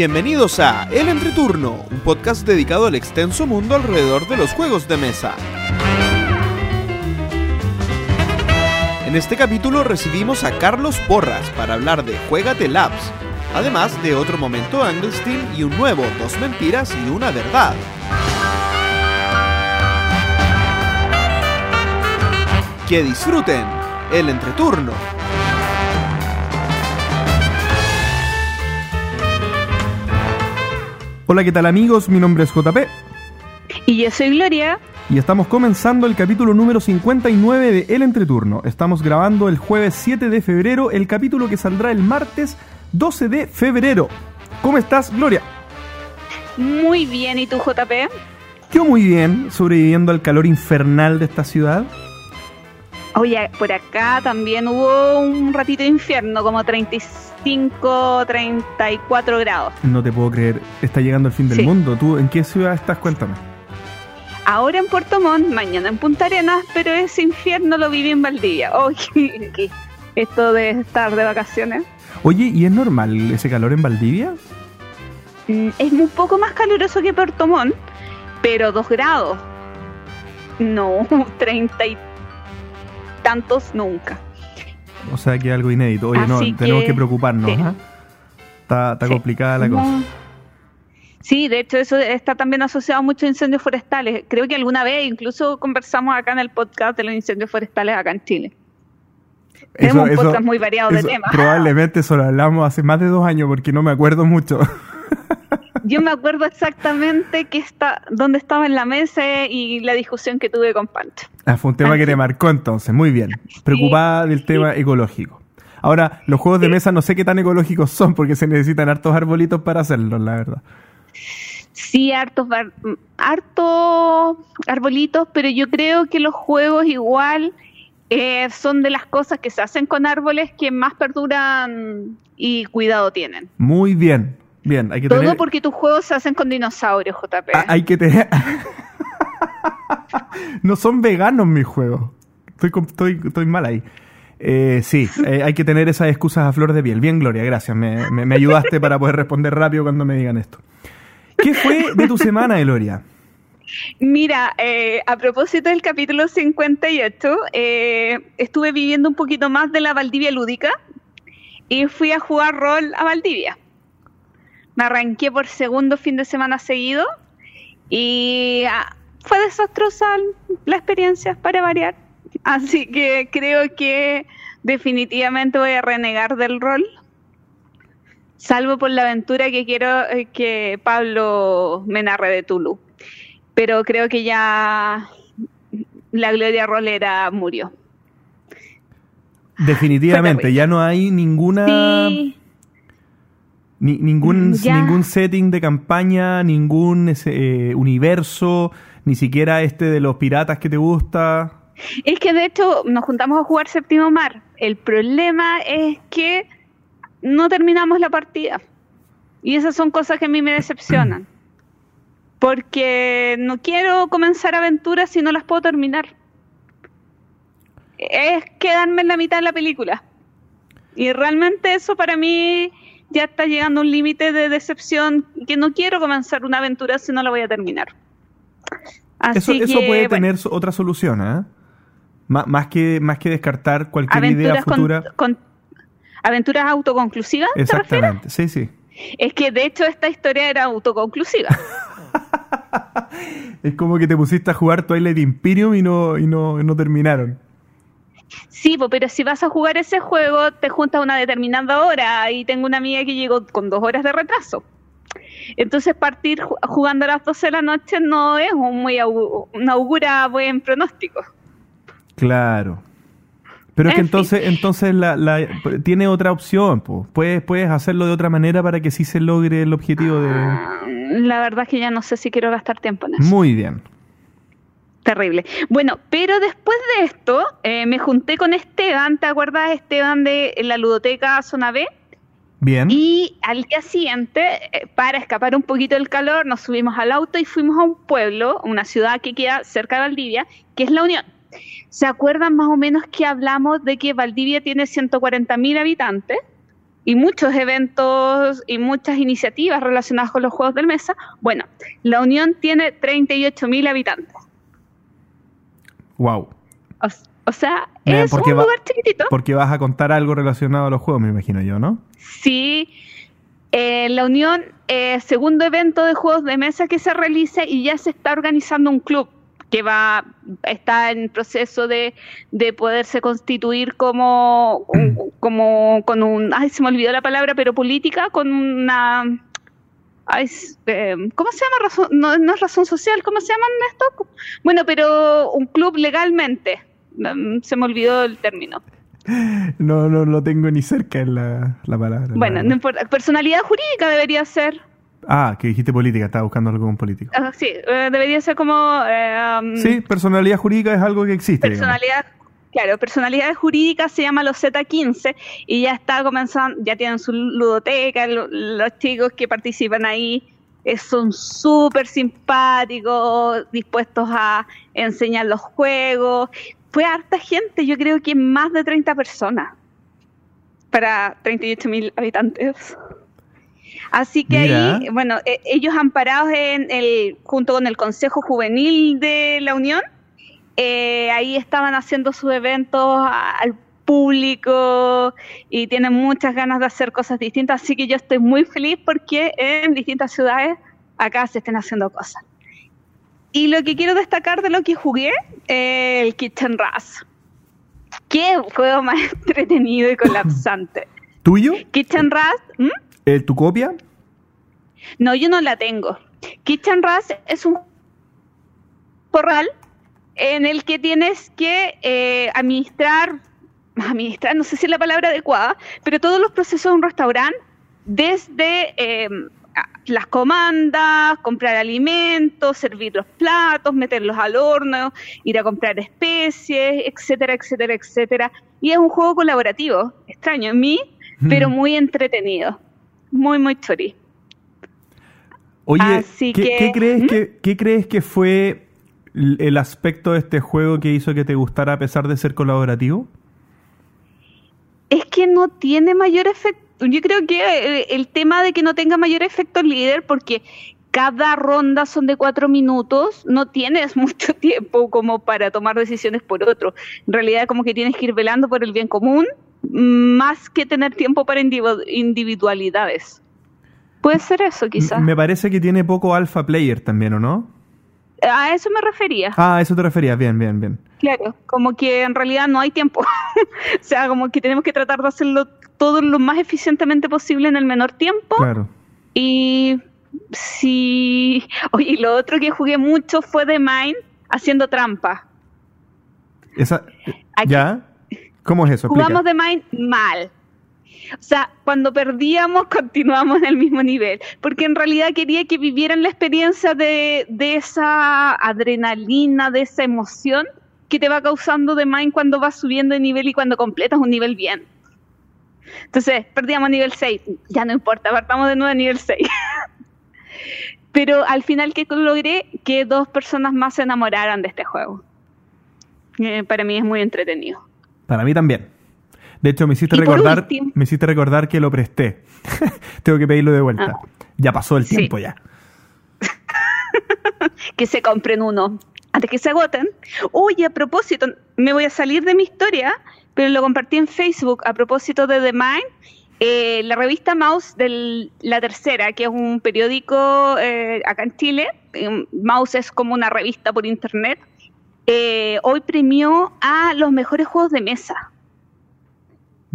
Bienvenidos a El Entreturno, un podcast dedicado al extenso mundo alrededor de los juegos de mesa. En este capítulo recibimos a Carlos Porras para hablar de Juegate Labs, además de otro momento Anglestein y un nuevo Dos Mentiras y una Verdad. Que disfruten el entreturno. Hola, ¿qué tal amigos? Mi nombre es JP. Y yo soy Gloria. Y estamos comenzando el capítulo número 59 de El Entreturno. Estamos grabando el jueves 7 de febrero, el capítulo que saldrá el martes 12 de febrero. ¿Cómo estás, Gloria? Muy bien, ¿y tú, JP? Yo muy bien, sobreviviendo al calor infernal de esta ciudad. Oye, por acá también hubo un ratito de infierno, como 35, 34 grados. No te puedo creer, está llegando el fin del Sí. mundo. ¿Tú en qué ciudad estás? Cuéntame. Ahora en Puerto Montt, mañana en Punta Arenas, pero ese infierno lo viví en Valdivia. Oye, esto de estar de vacaciones. Oye, ¿y es normal ese calor en Valdivia? Mm, Es un poco más caluroso que Puerto Montt, pero 2 grados. No, 30 y tantos nunca. O sea, que algo inédito. Oye, no, tenemos que- que preocuparnos. sí. ¿ah? Está, está Sí. complicada la No. cosa. Sí, de hecho eso está también asociado a muchos incendios forestales. Creo que alguna vez incluso conversamos acá en el podcast de los incendios forestales acá en Chile. Tenemos un podcast muy variado de eso temas. Probablemente eso lo hablamos hace más de dos años porque no me acuerdo mucho. Yo me acuerdo exactamente que está, dónde estaba en la mesa y la discusión que tuve con Pancho. Ah, fue un tema que te marcó entonces, muy bien. Preocupada del tema ecológico. Ahora, los juegos de mesa no sé qué tan ecológicos son porque se necesitan hartos arbolitos para hacerlos, la verdad. Sí, hartos, bar- hartos arbolitos, pero yo creo que los juegos igual eh, son de las cosas que se hacen con árboles que más perduran y cuidado tienen. Muy bien, bien. Hay que Todo tener... porque tus juegos se hacen con dinosaurios, JP. Ah, hay que tener... no son veganos mis juegos. Estoy, con- estoy, estoy mal ahí. Eh, sí, eh, hay que tener esas excusas a flor de piel. Bien, Gloria, gracias. Me, me- me ayudaste para poder responder rápido cuando me digan esto. ¿Qué fue de tu semana, Gloria? Mira, eh, a propósito del capítulo 58, eh, estuve viviendo un poquito más de la Valdivia lúdica y fui a jugar rol a Valdivia. Me arranqué por segundo fin de semana seguido y ah, fue desastrosa la experiencia para variar. Así que creo que definitivamente voy a renegar del rol. Salvo por la aventura que quiero eh, que Pablo me narre de Tulu. Pero creo que ya la Gloria Rolera murió. Definitivamente, ya no hay ninguna... Sí, Ni- ningún, Mm, ya. ningún setting de campaña, ningún ese, eh, universo, ni siquiera este de los piratas que te gusta. es que de hecho nos juntamos a jugar Séptimo Mar. El problema es que no terminamos la partida. Y esas son cosas que a mí me decepcionan. Porque no quiero comenzar aventuras si no las puedo terminar. Es quedarme en la mitad de la película. Y realmente eso para mí ya está llegando un límite de decepción que no quiero comenzar una aventura si no la voy a terminar. Eso, Así eso que, puede bueno, tener otra solución, ¿eh? Má- más, que, más que descartar cualquier idea aventuras futura. con, aventuras autoconclusivas. Exactamente, sí, sí. Es que de hecho esta historia era autoconclusiva. Es como que te pusiste a jugar Twilight Imperium y no, y no, no terminaron. Sí, po, pero si vas a jugar ese juego, te juntas a una determinada hora y tengo una amiga que llegó con dos horas de retraso. Entonces partir ju- jugando a las 12 de la noche no es un muy augura buen pronóstico. Claro. Pero es que fin. entonces, entonces la, la- tiene otra opción, po. Puedes, puedes hacerlo de otra manera para que sí se logre el objetivo de. Ah, La verdad es que ya no sé si quiero gastar tiempo en eso. Muy bien. Terrible. Bueno, pero después de esto, eh, me junté con Esteban, ¿te acuerdas Esteban de la ludoteca Zona B? Bien. Y al día siguiente, eh, para escapar un poquito del calor, nos subimos al auto y fuimos a un pueblo, una ciudad que queda cerca de Valdivia, que es La Unión. ¿Se acuerdan más o menos que hablamos de que Valdivia tiene 140.000 habitantes? y muchos eventos y muchas iniciativas relacionadas con los juegos de mesa. Bueno, la Unión tiene 38.000 habitantes. Wow. O, sea, es un lugar chiquitito. Porque vas a contar algo relacionado a los juegos, me imagino yo, ¿no? Sí. Eh, la Unión, eh, segundo evento de juegos de mesa que se realiza y ya se está organizando un club que va está en proceso de, de poderse constituir como, como con un ay se me olvidó la palabra pero política con una ¿cómo se llama razón? No, no, es razón social ¿cómo se llama esto? bueno pero un club legalmente mm, se me olvidó el término no, no lo tengo ni cerca en la, la palabra. Bueno, no importa. Personalidad jurídica debería ser. Ah, que dijiste política, estaba buscando algo con político. Ah, sí, eh, debería ser como... Eh, um, sí, personalidad jurídica es algo que existe. Personalidad, claro, personalidad jurídica se llama los Z15 y ya está comenzando, ya tienen su ludoteca, los chicos que participan ahí eh, son súper simpáticos, dispuestos a enseñar los juegos. Fue harta gente, yo creo que más de 30 personas para 38 mil habitantes. Así que ahí, bueno, e, ellos amparados en el, junto con el Consejo Juvenil de la Unión, eh, ahí estaban haciendo sus eventos al público y tienen muchas ganas de hacer cosas distintas, así que yo estoy muy feliz porque en distintas ciudades acá se estén haciendo cosas. Y lo que quiero destacar de lo que jugué, el Kitchen Rush. Qué juego más entretenido y colapsante. ¿Tuyo? Kitchen Rush. ¿Eh, ¿Tu copia? No, yo no la tengo. Kitchen Rush es un corral en el que tienes que eh, administrar, administrar, no sé si es la palabra adecuada, pero todos los procesos de un restaurante, desde em, las comandas, comprar alimentos, servir los platos, meterlos al horno, ir a comprar especies, etcétera, etcétera, etcétera. Y es un juego colaborativo, extraño en mí, pero muy entretenido muy, muy chori. Oye, ¿qué, crees que, ¿qué crees que fue el aspecto de este juego que hizo que te gustara a pesar de ser colaborativo? Es que no tiene mayor efecto. Yo creo que eh, el tema de que no tenga mayor efecto líder, porque cada ronda son de cuatro minutos, no tienes mucho tiempo como para tomar decisiones por otro. En realidad, como que tienes que ir velando por el bien común más que tener tiempo para individualidades. Puede ser eso, quizás. Me parece que tiene poco alpha player también, ¿o no? A eso me refería. Ah, a eso te referías, bien, bien, bien. Claro, como que en realidad no hay tiempo. o sea, como que tenemos que tratar de hacerlo todo lo más eficientemente posible en el menor tiempo. Claro. Y si. Oye, lo otro que jugué mucho fue The Mind haciendo trampa. Esa. ¿Ya? ¿Cómo es eso? Jugamos de Mind mal. O sea, cuando perdíamos continuamos en el mismo nivel, porque en realidad quería que vivieran la experiencia de, esa adrenalina, de esa emoción que te va causando de Mind cuando vas subiendo de nivel y cuando completas un nivel bien. Entonces, perdíamos nivel 6, ya no importa, partamos de nuevo a nivel 6. Pero al final que logré que dos personas más se enamoraran de este juego. Eh, para mí es muy entretenido. Para mí también. De hecho, me hiciste recordar, me hiciste recordar que lo presté. Tengo que pedirlo de vuelta. Ah. Ya pasó el tiempo ya. que se compren uno antes que se agoten. Oye, a propósito, me voy a salir de mi historia, pero lo compartí en Facebook a propósito de The Mind. Eh, la revista Mouse de La Tercera, que es un periódico eh, acá en Chile. Eh, Mouse es como una revista por internet eh, hoy premió a los mejores juegos de mesa.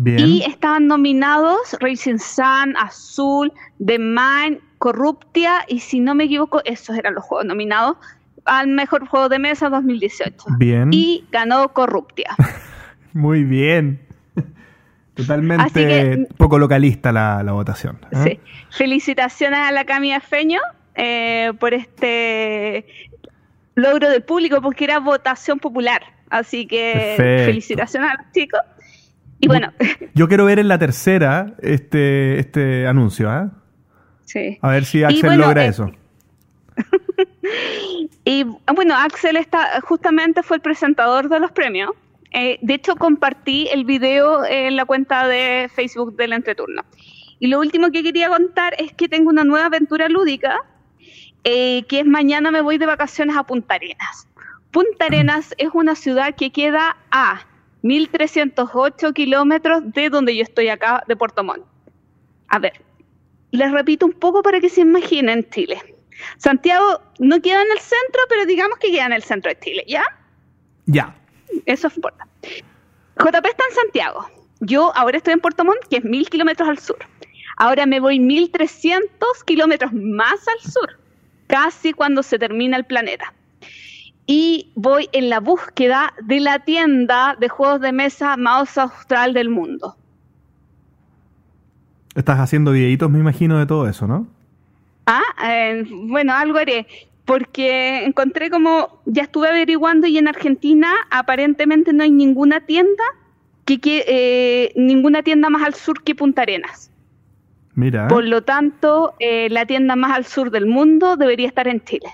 Y estaban nominados Racing Sun, Azul, The Mind, Corruptia y si no me equivoco, esos eran los juegos nominados al mejor juego de mesa 2018. Bien. Y ganó Corruptia. Muy bien. Totalmente poco localista la, votación. ¿eh? Sí. Felicitaciones a la Camilla Feño eh, por este logro del público porque era votación popular. Así que felicitaciones a los chicos. Y bueno. Yo quiero ver en la tercera este, este anuncio, ¿ah? Sí. A ver si Axel logra eh, eso. y bueno, Axel está, justamente fue el presentador de los premios. Eh, de hecho, compartí el video en la cuenta de Facebook del entreturno. Y lo último que quería contar es que tengo una nueva aventura lúdica, eh, que es mañana me voy de vacaciones a Punta Arenas. Punta Arenas es una ciudad que queda a 1308 kilómetros de donde yo estoy acá, de Puerto Montt. A ver, les repito un poco para que se imaginen Chile. Santiago no queda en el centro, pero digamos que queda en el centro de Chile, ¿ya? Ya. Eso importa. JP está en Santiago. Yo ahora estoy en Puerto Montt, que es mil kilómetros al sur. Ahora me voy 1300 kilómetros más al sur, casi cuando se termina el planeta. Y voy en la búsqueda de la tienda de juegos de mesa más austral del mundo. Estás haciendo videitos, me imagino, de todo eso, ¿no? Ah, eh, bueno, algo haré. Porque encontré como, ya estuve averiguando y en Argentina aparentemente no hay ninguna tienda que, eh, ninguna tienda más al sur que Punta Arenas. Mira. Por lo tanto, eh, la tienda más al sur del mundo debería estar en Chile.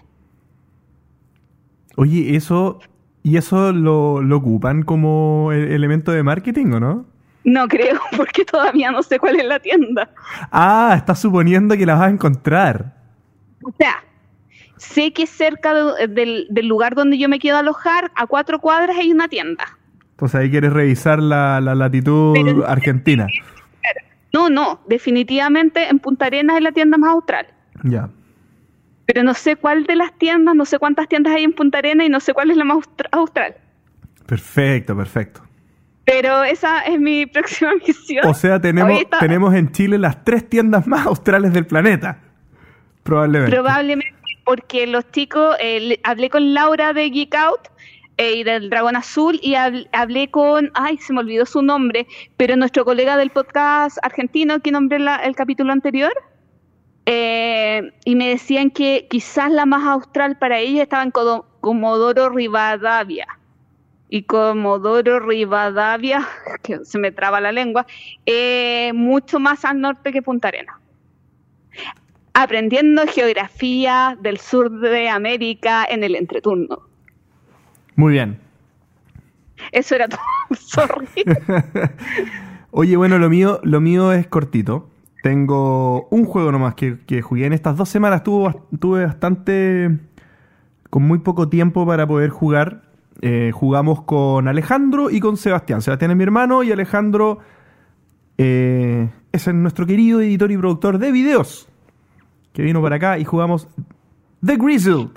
Oye, eso, ¿y eso lo, lo ocupan como e-, elemento de marketing o no? No creo, porque todavía no sé cuál es la tienda. Ah, estás suponiendo que la vas a encontrar. O sea, sé que cerca del, lugar donde yo me quiero alojar, a cuatro cuadras hay una tienda. Entonces ahí quieres revisar la, latitud argentina. No, no, definitivamente en Punta Arenas es la tienda más austral. Ya. Pero no sé cuál de las tiendas, no sé cuántas tiendas hay en Punta Arenas y no sé cuál es la más austral. Perfecto, perfecto. Pero esa es mi próxima misión. O sea, tenemos, tenemos en Chile las tres tiendas más australes del planeta. Probablemente. Probablemente, porque los chicos, eh, hablé con Laura de Geek Out eh, y del Dragón Azul y hablé con, ay, se me olvidó su nombre, pero nuestro colega del podcast argentino que nombré el capítulo anterior. Eh, y me decían que quizás la más austral para ellos estaba en Comodoro Rivadavia. Y Comodoro Rivadavia, que se me traba la lengua, mucho más al norte que Punta Arena aprendiendo geografía del sur de América en el entreturno. Muy bien. Eso era todo. Sorry. Oye, bueno, lo mío, lo mío es cortito. Tengo un juego nomás que, jugué en estas dos semanas. Tuve, bastante. con muy poco tiempo para poder jugar. Eh, jugamos con Alejandro y con Sebastián. Sebastián es mi hermano y Alejandro eh, es nuestro querido editor y productor de videos que vino para acá y jugamos The Grizzled.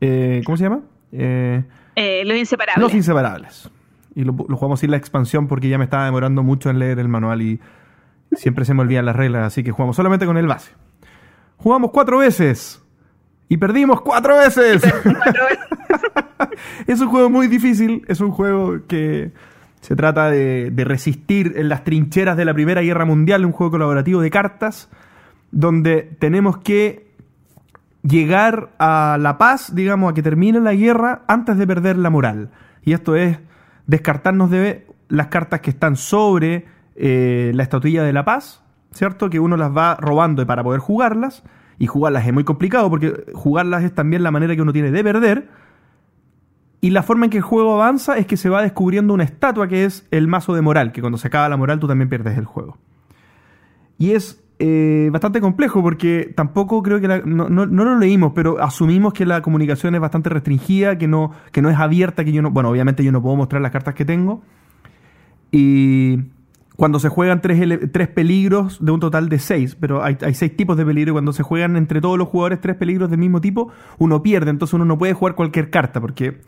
Eh, ¿Cómo se llama? Los Inseparables. Los Inseparables. Y lo, jugamos sin la expansión porque ya me estaba demorando mucho en leer el manual y siempre se me olvidan las reglas, así que jugamos solamente con el base. Jugamos cuatro veces y perdimos cuatro veces. es un juego muy difícil, es un juego que se trata de, de resistir en las trincheras de la Primera Guerra Mundial, un juego colaborativo de cartas donde tenemos que llegar a la paz, digamos, a que termine la guerra antes de perder la moral. Y esto es descartarnos de las cartas que están sobre eh, la estatuilla de la paz, ¿cierto? Que uno las va robando para poder jugarlas. Y jugarlas es muy complicado porque jugarlas es también la manera que uno tiene de perder. Y la forma en que el juego avanza es que se va descubriendo una estatua que es el mazo de moral, que cuando se acaba la moral tú también pierdes el juego. Y es eh, bastante complejo porque tampoco creo que no, lo leímos, pero asumimos que la comunicación es bastante restringida, que no, que no es abierta, que yo no, bueno, obviamente yo no puedo mostrar las cartas que tengo. Y cuando se juegan tres, tres peligros de un total de seis, pero hay, seis tipos de peligro y cuando se juegan entre todos los jugadores tres peligros del mismo tipo, uno pierde, entonces uno no puede jugar cualquier carta porque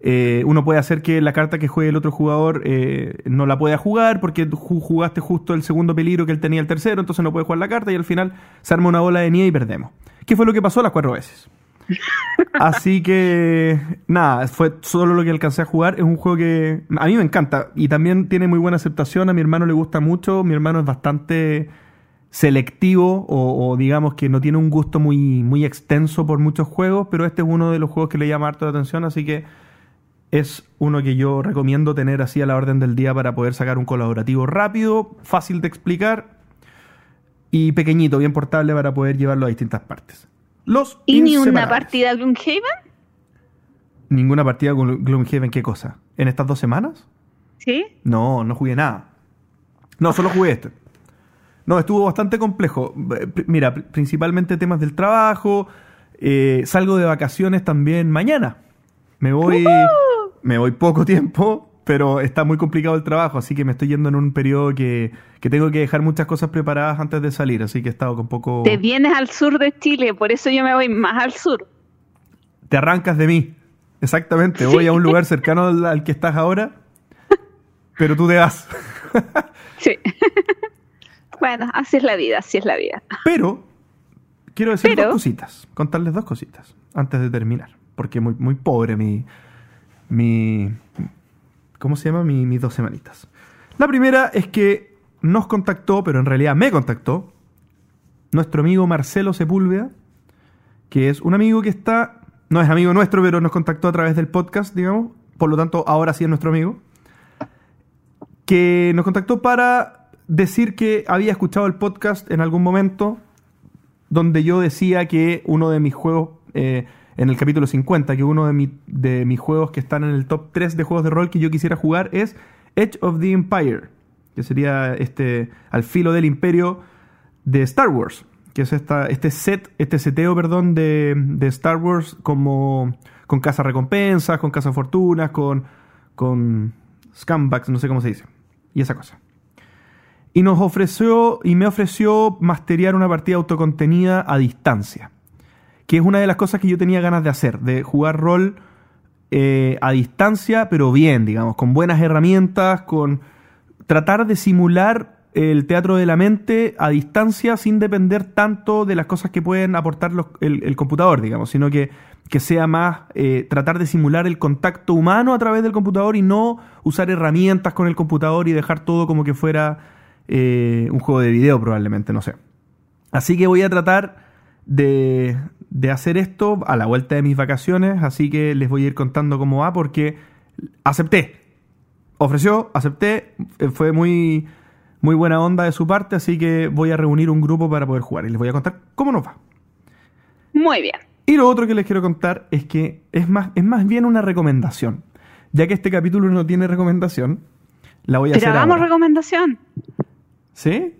eh, uno puede hacer que la carta que juegue el otro jugador eh, no la pueda jugar porque jugaste justo el segundo peligro que él tenía el tercero, entonces no puede jugar la carta y al final se arma una bola de nieve y perdemos. ¿Qué fue lo que pasó las cuatro veces? Así que nada, fue solo lo que alcancé a jugar. Es un juego que a mí me encanta y también tiene muy buena aceptación. A mi hermano le gusta mucho. Mi hermano es bastante selectivo o, digamos que no tiene un gusto muy, muy extenso por muchos juegos, pero este es uno de los juegos que le llama harto la atención, así que es uno que yo recomiendo tener así a la orden del día para poder sacar un colaborativo rápido, fácil de explicar y pequeñito, bien portable para poder llevarlo a distintas partes. Los ¿Y ni una partida Gloomhaven? ¿Ninguna partida Gloomhaven qué cosa? ¿En estas dos semanas? ¿Sí? No, no jugué nada. No, solo jugué este. No, estuvo bastante complejo. Eh, mira, principalmente temas del trabajo. Eh, salgo de vacaciones también mañana. Me voy, me voy poco tiempo, pero está muy complicado el trabajo, así que me estoy yendo en un periodo que, que tengo que dejar muchas cosas preparadas antes de salir, así que he estado con poco... Te vienes al sur de Chile, por eso yo me voy más al sur. Te arrancas de mí, exactamente. Voy a un lugar cercano al, que estás ahora, pero tú te vas. sí. bueno, así es la vida, así es la vida. Pero, quiero decir dos cositas, contarles dos cositas antes de terminar, porque muy, muy pobre mi... mi ¿Cómo se llama? Mi, mis dos semanitas. La primera es que nos contactó, pero en realidad me contactó, nuestro amigo Marcelo Sepúlveda, que es un amigo que está, no es amigo nuestro, pero nos contactó a través del podcast, digamos, por lo tanto ahora sí es nuestro amigo, que nos contactó para decir que había escuchado el podcast en algún momento donde yo decía que uno de mis juegos, eh, en el capítulo 50, que uno de, mis juegos que están en el top 3 de juegos de rol que yo quisiera jugar es Edge of the Empire que sería este al filo del imperio de Star Wars, que es esta, este set, este seteo, perdón, de, de Star Wars como con casa recompensas, con casa fortunas, con, con scumbags, no sé cómo se dice, y esa cosa. Y nos ofreció, y me ofreció masteriar una partida autocontenida a distancia, que es una de las cosas que yo tenía ganas de hacer, de jugar rol eh, a distancia, pero bien, digamos, con buenas herramientas, con tratar de simular el teatro de la mente a distancia sin depender tanto de las cosas que pueden aportar el, computador, digamos, sino que, que sea más eh, tratar de simular el contacto humano a través del computador y no usar herramientas con el computador y dejar todo como que fuera eh, un juego de video probablemente, no sé. Así que voy a tratar de, de hacer esto a la vuelta de mis vacaciones, así que les voy a ir contando cómo va porque acepté, ofreció, acepté, eh, fue muy, muy buena onda de su parte, así que voy a reunir un grupo para poder jugar y les voy a contar cómo nos va. Muy bien. Y lo otro que les quiero contar es que es más, es más bien una recomendación. Ya que este capítulo no tiene recomendación, la voy a Pero hacer. hagamos recomendación. ¿Sí?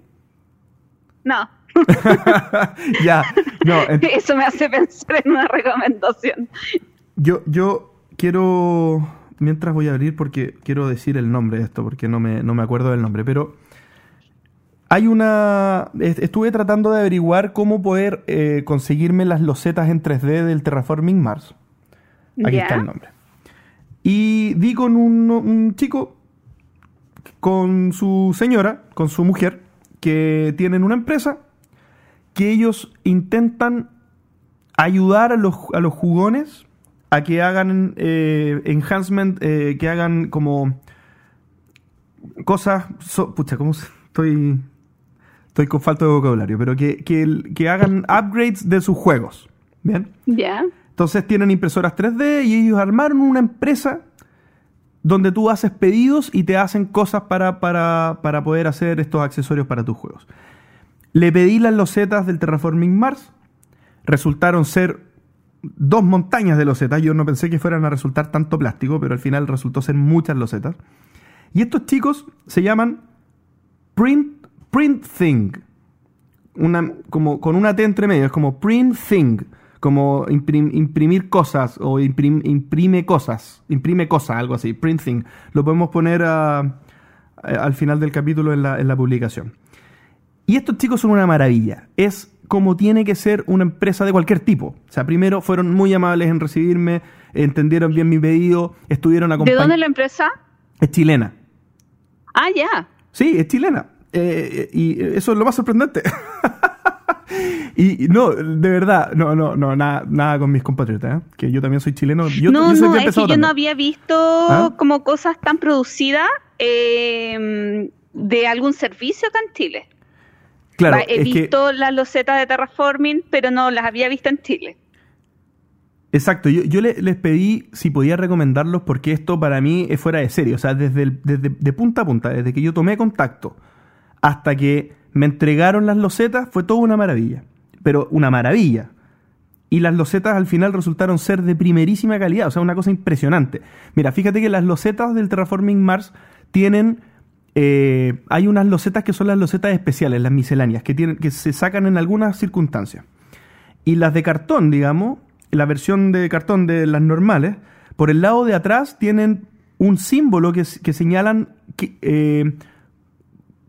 No. ya, no. Eso me hace pensar en una recomendación. Yo, yo quiero mientras voy a abrir porque quiero decir el nombre de esto, porque no me, no me acuerdo del nombre, pero hay una... Estuve tratando de averiguar cómo poder eh, conseguirme las losetas en 3D del Terraforming Mars. Aquí está el nombre. Y di con un, un chico, con su señora, con su mujer, que tienen una empresa que ellos intentan ayudar a los, a los jugones a que hagan eh, enhancement, eh, que hagan como cosas, pucha, ¿cómo estoy? Estoy con falta de vocabulario, pero que, que, hagan upgrades de sus juegos. ¿Bien? Ya. Entonces tienen impresoras 3D y ellos armaron una empresa donde tú haces pedidos y te hacen cosas para, para, para poder hacer estos accesorios para tus juegos. Le pedí las losetas del Terraforming Mars, resultaron ser dos montañas de losetas. Yo no pensé que fueran a resultar tanto plástico, pero al final resultó ser muchas losetas. Y estos chicos se llaman Print, print Thing. Una, como, con una T entre medio, es como Print Thing. Como imprimir cosas o imprime cosas. Imprime cosas, algo así. Print Thing. Lo podemos poner al final del capítulo en la, en la publicación. Y estos chicos son una maravilla. Es como tiene que ser una empresa de cualquier tipo. O sea, primero fueron muy amables en recibirme, entendieron bien mi pedido, estuvieron acompañando. ¿De dónde es la empresa? Es chilena. Ah, ya. Sí, es chilena. Eh, y eso es lo más sorprendente. y no, de verdad, no, no, no, nada, nada con mis compatriotas, ¿eh? que yo también soy chileno. Yo, no, no, es que yo no había visto ¿Ah? como cosas tan producidas eh, de algún servicio acá en Chile. Claro, he visto las losetas de terraforming, pero no las había visto en Chile. Exacto, yo, les pedí si podía recomendarlos porque esto para mí es fuera de serio. O sea, desde, desde de punta a punta, desde que yo tomé contacto hasta que me entregaron las losetas, fue todo una maravilla. Pero una maravilla. Y las losetas al final resultaron ser de primerísima calidad, o sea, una cosa impresionante. Mira, fíjate que las losetas del Terraforming Mars tienen eh, hay unas losetas que son las losetas especiales, las misceláneas, que, tienen, que se sacan en algunas circunstancias. Y las de cartón, digamos, la versión de cartón de las normales, por el lado de atrás tienen un símbolo que, señalan que, eh,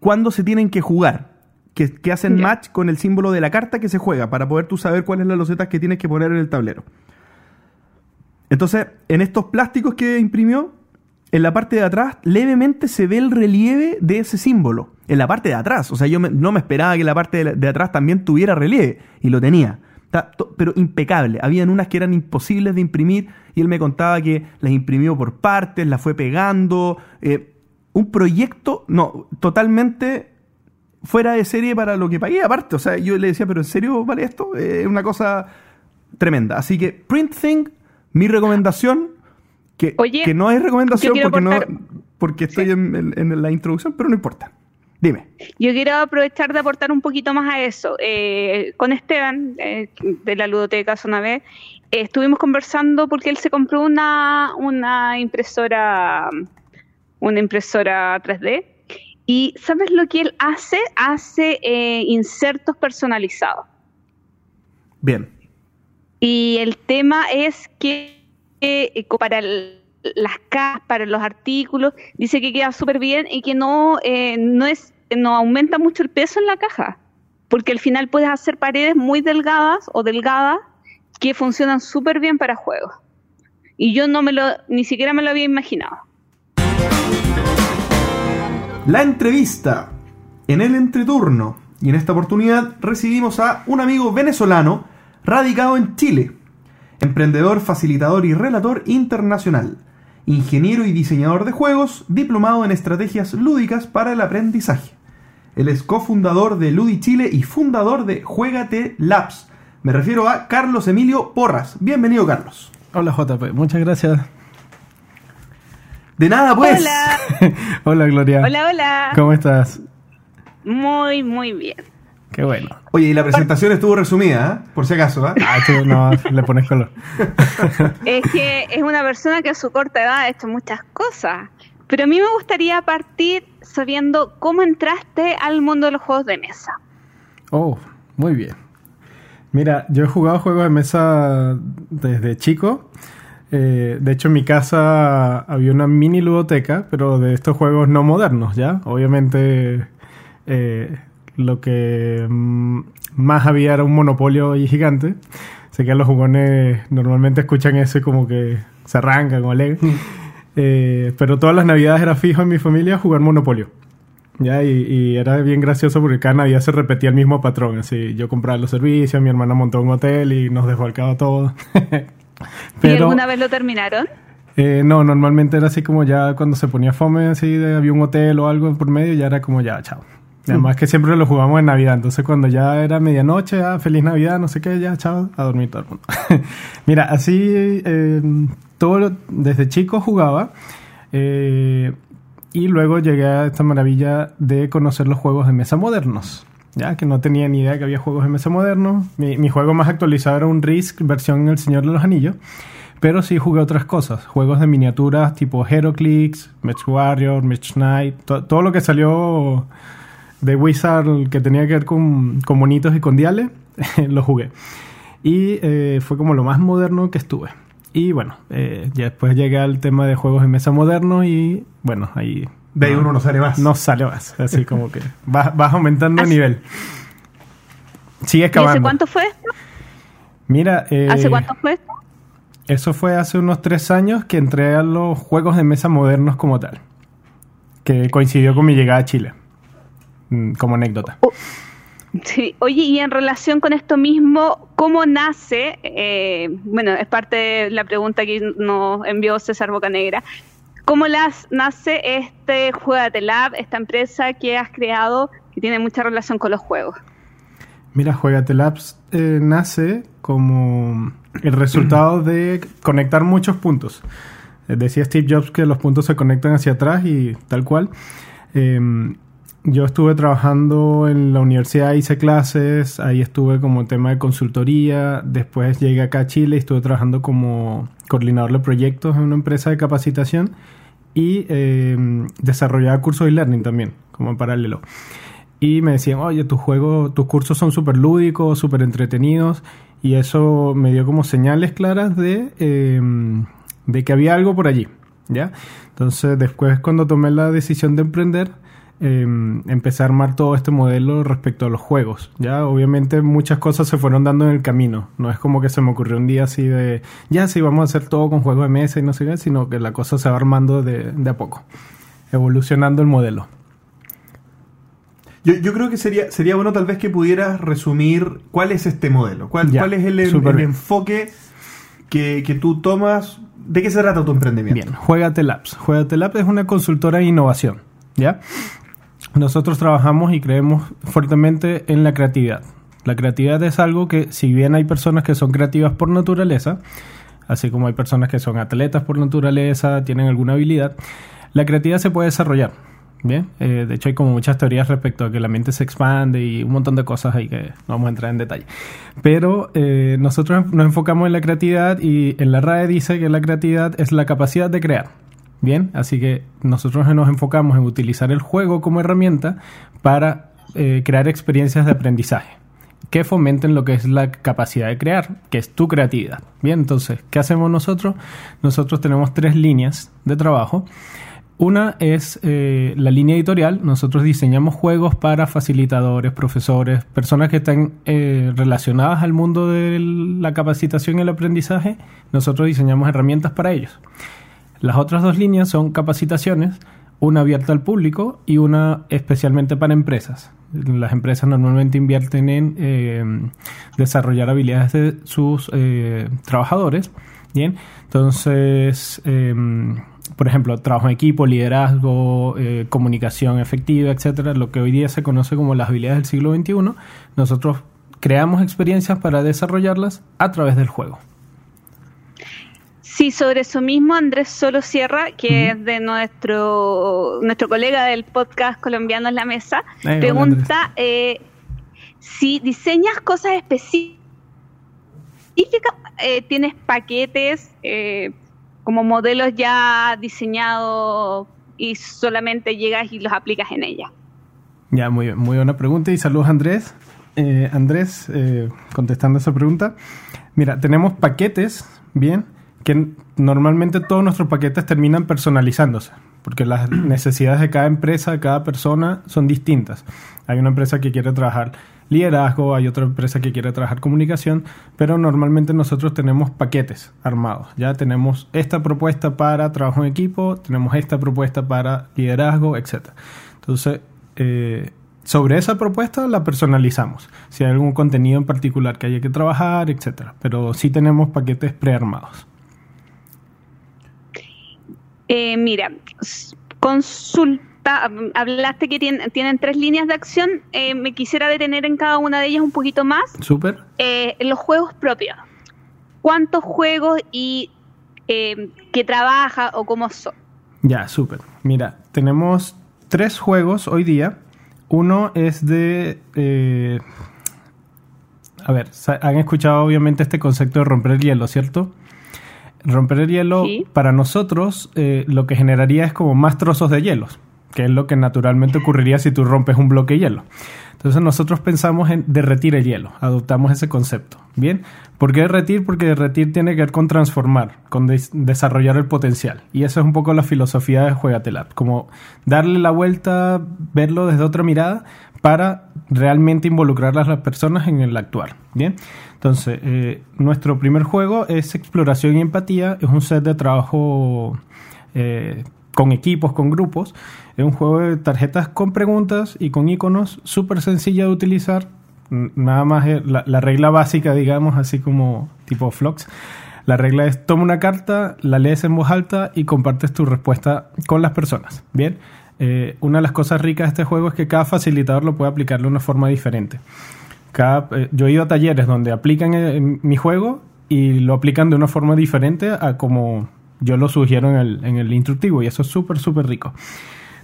cuándo se tienen que jugar, que, hacen match con el símbolo de la carta que se juega, para poder tú saber cuál es la loseta que tienes que poner en el tablero. Entonces, en estos plásticos que imprimió, en la parte de atrás levemente se ve el relieve de ese símbolo. En la parte de atrás. O sea, yo no me esperaba que la parte de, atrás también tuviera relieve. Y lo tenía. pero impecable. Habían unas que eran imposibles de imprimir. Y él me contaba que las imprimió por partes, las fue pegando. Eh, un proyecto, no, totalmente fuera de serie para lo que pagué. Aparte, o sea, yo le decía, pero ¿en serio vale esto? Es una cosa tremenda. Así que PrintThing, mi recomendación que, que no es recomendación porque, no, porque estoy en, la introducción, pero no importa. Dime. Yo quiero aprovechar de aportar un poquito más a eso. Eh, con Esteban, eh, de la Ludoteca Zona B, eh, estuvimos conversando porque él se compró una, una impresora una impresora 3D. Y ¿sabes lo que él hace? Hace insertos personalizados. Bien. Y el tema es que eh, para las cajas, para los artículos, dice que queda súper bien y que no, eh, no, es, no aumenta mucho el peso en la caja, porque al final puedes hacer paredes muy delgadas o delgadas que funcionan súper bien para juegos. Y yo no me lo, ni siquiera me lo había imaginado. La entrevista en el entreturno. Y en esta oportunidad recibimos a un amigo venezolano radicado en Chile emprendedor, facilitador y relator internacional, ingeniero y diseñador de juegos, diplomado en estrategias lúdicas para el aprendizaje. Él es cofundador de Ludi Chile y fundador de Juegate Labs. Me refiero a Carlos Emilio Porras. Bienvenido, Carlos. Hola, JP. Muchas gracias. De nada, pues. Hola. hola, Gloria. Hola, hola. ¿Cómo estás? Muy, muy bien. Qué bueno. Oye, y la presentación estuvo resumida, ¿eh? por si acaso. ¿eh? Ah, tú no, le pones color. es que es una persona que a su corta edad ha hecho muchas cosas. Pero a mí me gustaría partir sabiendo cómo entraste al mundo de los juegos de mesa. Oh, muy bien. Mira, yo he jugado juegos de mesa desde chico. Eh, de hecho, en mi casa había una mini ludoteca, pero de estos juegos no modernos, ¿ya? Obviamente eh, lo que mm, más había era un monopolio y gigante. Sé que los jugones normalmente escuchan eso y como que se arrancan o alegran. Mm. Eh, pero todas las navidades era fijo en mi familia jugar monopolio. ¿ya? Y, era bien gracioso porque cada navidad se repetía el mismo patrón. Así, yo compraba los servicios, mi hermana montó un hotel y nos dejó al cabo todo. pero, ¿Y alguna vez lo terminaron? Eh, no, normalmente era así como ya cuando se ponía fome, así de, había un hotel o algo por medio, ya era como ya, chao. Además que siempre lo jugamos en Navidad, entonces cuando ya era medianoche, ah, feliz Navidad, no sé qué, ya, chao, a dormir todo el mundo. Mira, así eh, todo desde chico jugaba eh, y luego llegué a esta maravilla de conocer los juegos de mesa modernos. Ya que no tenía ni idea que había juegos de mesa modernos. Mi, mi juego más actualizado era un Risk versión El Señor de los Anillos. Pero sí jugué otras cosas. Juegos de miniaturas tipo Heroclix, Match Warrior, Match Knight. todo lo que salió de Wizard que tenía que ver con, con monitos y con diales, lo jugué. Y eh, fue como lo más moderno que estuve. Y bueno, eh, ya después llegué al tema de juegos de mesa modernos y bueno, ahí... De ahí uno no sale más. No sale más, así como que vas, aumentando el nivel. Sigue ¿Y hace cuánto fue esto? Mira... Eh, ¿Hace cuánto fue esto? Eso fue hace unos tres años que entré a los juegos de mesa modernos como tal. Que coincidió con mi llegada a Chile. Mm, como anécdota. Oh, sí, oye, y en relación con esto mismo, ¿cómo nace? Eh, bueno, es parte de la pregunta que nos envió César Bocanegra. ¿Cómo las, nace este Juegate Lab, esta empresa que has creado que tiene mucha relación con los juegos? Mira, Juegate Labs eh, nace como el resultado de conectar muchos puntos. Eh, decía Steve Jobs que los puntos se conectan hacia atrás y tal cual. Em, yo estuve trabajando en la universidad, hice clases, ahí estuve como tema de consultoría, después llegué acá a Chile y estuve trabajando como coordinador de proyectos en una empresa de capacitación y eh, desarrollaba cursos de learning también, como en paralelo. Y me decían, oye, tus juegos, tus cursos son súper lúdicos, súper entretenidos. Y eso me dio como señales claras de, eh, de que había algo por allí. ¿ya? Entonces, después cuando tomé la decisión de emprender, eh, empecé a armar todo este modelo respecto a los juegos. Ya, obviamente muchas cosas se fueron dando en el camino. No es como que se me ocurrió un día así de, ya sí, vamos a hacer todo con juegos de mesa y no sé qué, sino que la cosa se va armando de, de a poco, evolucionando el modelo. Yo, yo, creo que sería, sería bueno tal vez que pudieras resumir cuál es este modelo, cuál, Ya, cuál es el, enfoque que, que tú tomas, de qué se trata tu emprendimiento. Bien, Juegate Labs. Juegate Labs es una consultora de innovación, ¿ya? Nosotros trabajamos y creemos fuertemente en la creatividad. La creatividad es algo que, si bien hay personas que son creativas por naturaleza, así como hay personas que son atletas por naturaleza, tienen alguna habilidad, la creatividad se puede desarrollar. Bien, Eh, de hecho hay como muchas teorías respecto a que la mente se expande y un montón de cosas ahí que no vamos a entrar en detalle. Pero eh, nosotros nos enfocamos en la creatividad y en la RAE dice que la creatividad es la capacidad de crear. Bien, así que nosotros nos enfocamos en utilizar el juego como herramienta para eh, crear experiencias de aprendizaje que fomenten lo que es la capacidad de crear, que es tu creatividad. Bien, entonces, ¿qué hacemos nosotros? Nosotros tenemos tres líneas de trabajo. Una es eh, la línea editorial. Nosotros diseñamos juegos para facilitadores, profesores, personas que están eh, relacionadas al mundo de la capacitación y el aprendizaje. Nosotros diseñamos herramientas para ellos. Las otras dos líneas son capacitaciones, una abierta al público y una especialmente para empresas. Las empresas normalmente invierten en eh, desarrollar habilidades de sus eh, trabajadores. Bien, entonces, eh, por ejemplo, trabajo en equipo, liderazgo, eh, comunicación efectiva, etcétera, lo que hoy día se conoce como las habilidades del siglo XXI. Nosotros creamos experiencias para desarrollarlas a través del juego. Sí, sobre eso mismo, Andrés Solo Sierra, que es de nuestro nuestro colega del podcast colombiano en la mesa, pregunta eh, si diseñas cosas específicas, eh, tienes paquetes eh, como modelos ya diseñados y solamente llegas y los aplicas en ella. Ya, muy, bien, muy buena pregunta y saludos Andrés. Eh, Andrés, eh, contestando esa pregunta. Mira, tenemos paquetes, bien, que normalmente todos nuestros paquetes terminan personalizándose, porque las necesidades de cada empresa, cada persona son distintas. Hay una empresa que quiere trabajar liderazgo, hay otra empresa que quiere trabajar comunicación, pero normalmente nosotros tenemos paquetes armados. Ya tenemos esta propuesta para trabajo en equipo, tenemos esta propuesta para liderazgo, etc. Entonces, eh, sobre esa propuesta la personalizamos. Si hay algún contenido en particular que haya que trabajar, etcétera. Pero sí tenemos paquetes prearmados. Eh, mira, consulta, hablaste que tien- tienen tres líneas de acción, eh, me quisiera detener en cada una de ellas un poquito más. Súper. Eh, los juegos propios. ¿Cuántos juegos y eh, qué trabaja o cómo son? Ya, súper. Mira, tenemos tres juegos hoy día. Uno es de... eh, a ver, han escuchado obviamente este concepto de romper el hielo, ¿cierto? Romper el hielo Sí. para nosotros eh, lo que generaría es como más trozos de hielos, que es lo que naturalmente ocurriría si tú rompes un bloque de hielo. Entonces nosotros pensamos en derretir el hielo, adoptamos ese concepto. ¿Bien? ¿Por qué derretir? Porque derretir tiene que ver con transformar, con des- desarrollar el potencial. Y esa es un poco la filosofía de Juegatelab, como darle la vuelta, verlo desde otra mirada para realmente involucrar a las personas en el actuar. ¿Bien? Entonces, eh, nuestro primer juego es Exploración y Empatía, es un set de trabajo eh, con equipos, con grupos. Es un juego de tarjetas con preguntas y con iconos, súper sencilla de utilizar. Nada más la, la regla básica, digamos, así como tipo Flux. La regla es toma una carta, la lees en voz alta y compartes tu respuesta con las personas. Bien, Eh, una de las cosas ricas de este juego es que cada facilitador lo puede aplicar de una forma diferente. Eh, yo he ido a talleres donde aplican eh, mi juego y lo aplican de una forma diferente a como yo lo sugiero en el, instructivo y eso es súper, súper rico.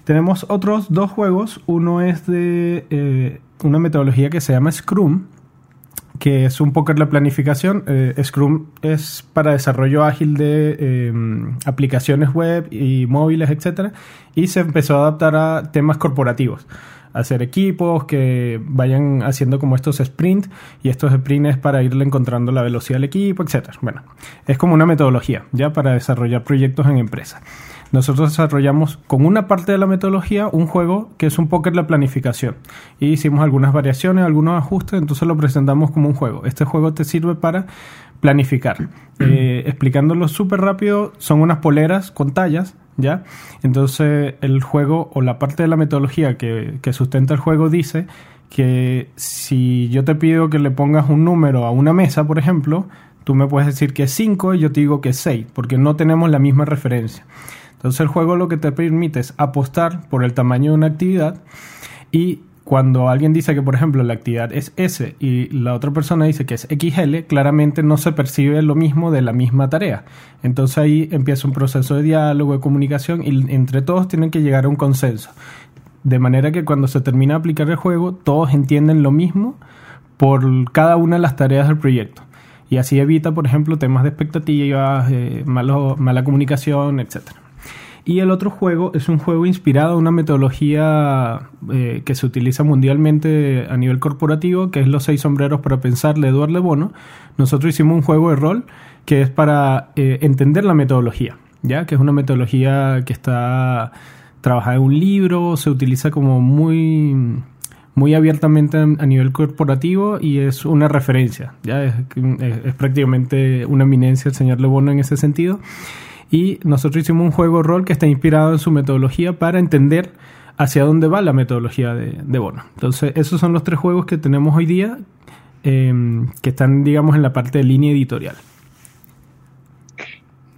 Tenemos otros dos juegos. Uno es de eh, una metodología que se llama Scrum, que es un poco la planificación. Scrum es para desarrollo ágil de eh, aplicaciones web y móviles, etcétera, y se empezó a adaptar a temas corporativos hacer equipos que vayan haciendo como estos sprints y estos sprints para irle encontrando la velocidad al equipo, etcétera. Bueno, es como una metodología ya para desarrollar proyectos en empresas. Nosotros desarrollamos con una parte de la metodología un juego que es un poker la planificación. Y hicimos algunas variaciones, algunos ajustes, entonces lo presentamos como un juego. Este juego te sirve para planificar. Eh, explicándolo súper rápido, son unas poleras con tallas, ¿ya? Entonces el juego o la parte de la metodología que, sustenta el juego dice que si yo te pido que le pongas un número a una mesa, por ejemplo, tú me puedes decir que es 5 y yo te digo que es 6, porque no tenemos la misma referencia. Entonces el juego lo que te permite es apostar por el tamaño de una actividad y cuando alguien dice que, por ejemplo, la actividad es S y la otra persona dice que es XL, claramente no se percibe lo mismo de la misma tarea. Entonces ahí empieza un proceso de diálogo, de comunicación y entre todos tienen que llegar a un consenso. De manera que cuando se termina de aplicar el juego, todos entienden lo mismo por cada una de las tareas del proyecto. Y así evita, por ejemplo, temas de expectativas, eh, mala comunicación, etcétera. Y el otro juego es un juego inspirado en una metodología eh, que se utiliza mundialmente a nivel corporativo, que es Los seis sombreros para pensar de Eduardo Bono. Nosotros hicimos un juego de rol que es para eh, entender la metodología, ¿ya? Que es una metodología que está trabajada en un libro, se utiliza como muy muy abiertamente a nivel corporativo y es una referencia, ya es, es, prácticamente una eminencia el señor Lebono en ese sentido y nosotros hicimos un juego rol que está inspirado en su metodología para entender hacia dónde va la metodología de, Bono. Entonces, esos son los tres juegos que tenemos hoy día em, que están, digamos, en la parte de línea editorial.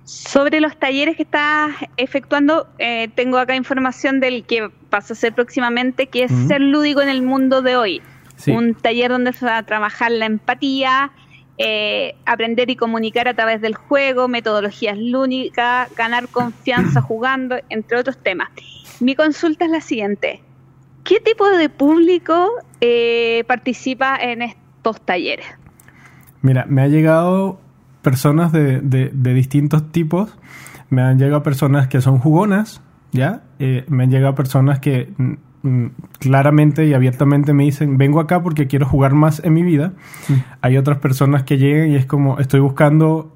Sobre los talleres que estás efectuando, eh, tengo acá información del que pasa a ser próximamente, que es ser lúdico en el mundo de hoy. Un taller donde se va a trabajar la empatía, eh, aprender y comunicar a través del juego, metodologías lúdicas, ganar confianza jugando, entre otros temas. Mi consulta es la siguiente. ¿Qué tipo de público eh, participa en estos talleres? Mira, me ha llegado personas de, distintos tipos. Me han llegado personas que son jugonas, ¿ya? Eh, me han llegado personas que Mm, claramente y abiertamente me dicen, vengo acá porque quiero jugar más en mi vida. Mm. Hay otras personas que llegan y es como, estoy buscando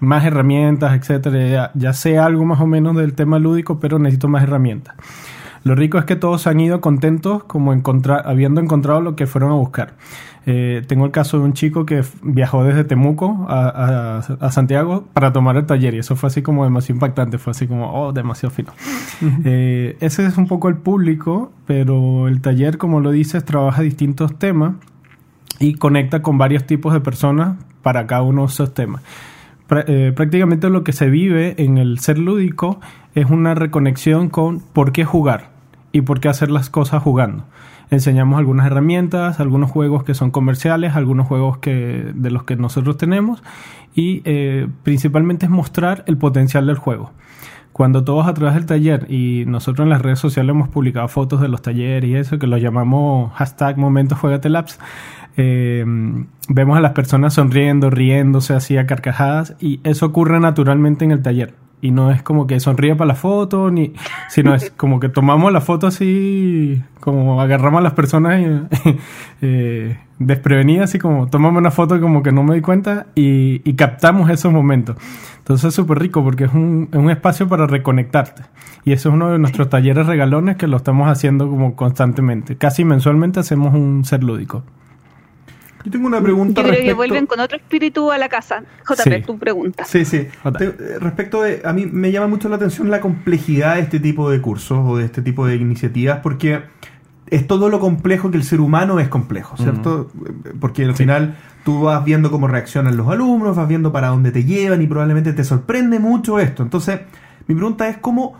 más herramientas, etcétera. Ya, sé algo más o menos del tema lúdico, pero necesito más herramientas. Lo rico es que todos han ido contentos como encontrar, habiendo encontrado lo que fueron a buscar. Eh, tengo el caso de un chico que viajó desde Temuco a, Santiago para tomar el taller y eso fue así como demasiado impactante, fue así como, oh, demasiado fino. Eh, ese es un poco el público, pero el taller, como lo dices, trabaja distintos temas y conecta con varios tipos de personas para cada uno de esos temas. Eh, prácticamente lo que se vive en el ser lúdico es una reconexión con por qué jugar y por qué hacer las cosas jugando. Enseñamos algunas herramientas, algunos juegos que son comerciales, algunos juegos que, de los que nosotros tenemos y eh, principalmente es mostrar el potencial del juego. Cuando todos a través del taller y nosotros en las redes sociales hemos publicado fotos de los talleres y eso, que lo llamamos hashtag momentos juegatelabs, eh, vemos a las personas sonriendo, riéndose así a carcajadas y eso ocurre naturalmente en el taller y no es como que sonríe para la foto, ni, sino es como que tomamos la foto así, como agarramos a las personas eh, desprevenidas, así como tomamos una foto y como que no me di cuenta y, captamos esos momentos. Entonces es súper rico porque es un, es un espacio para reconectarte. Y eso es uno de nuestros talleres regalones que lo estamos haciendo como constantemente. Casi mensualmente hacemos un ser lúdico. Yo tengo una pregunta. Yo creo que vuelven con otro espíritu a la casa. JP, tu pregunta. Sí, sí. Eh, respecto de. A mí me llama mucho la atención la complejidad de este tipo de cursos o de este tipo de iniciativas porque es todo lo complejo que el ser humano es complejo, ¿cierto? Porque al final tú vas viendo cómo reaccionan los alumnos, vas viendo para dónde te llevan y probablemente te sorprende mucho esto. Entonces, mi pregunta es cómo.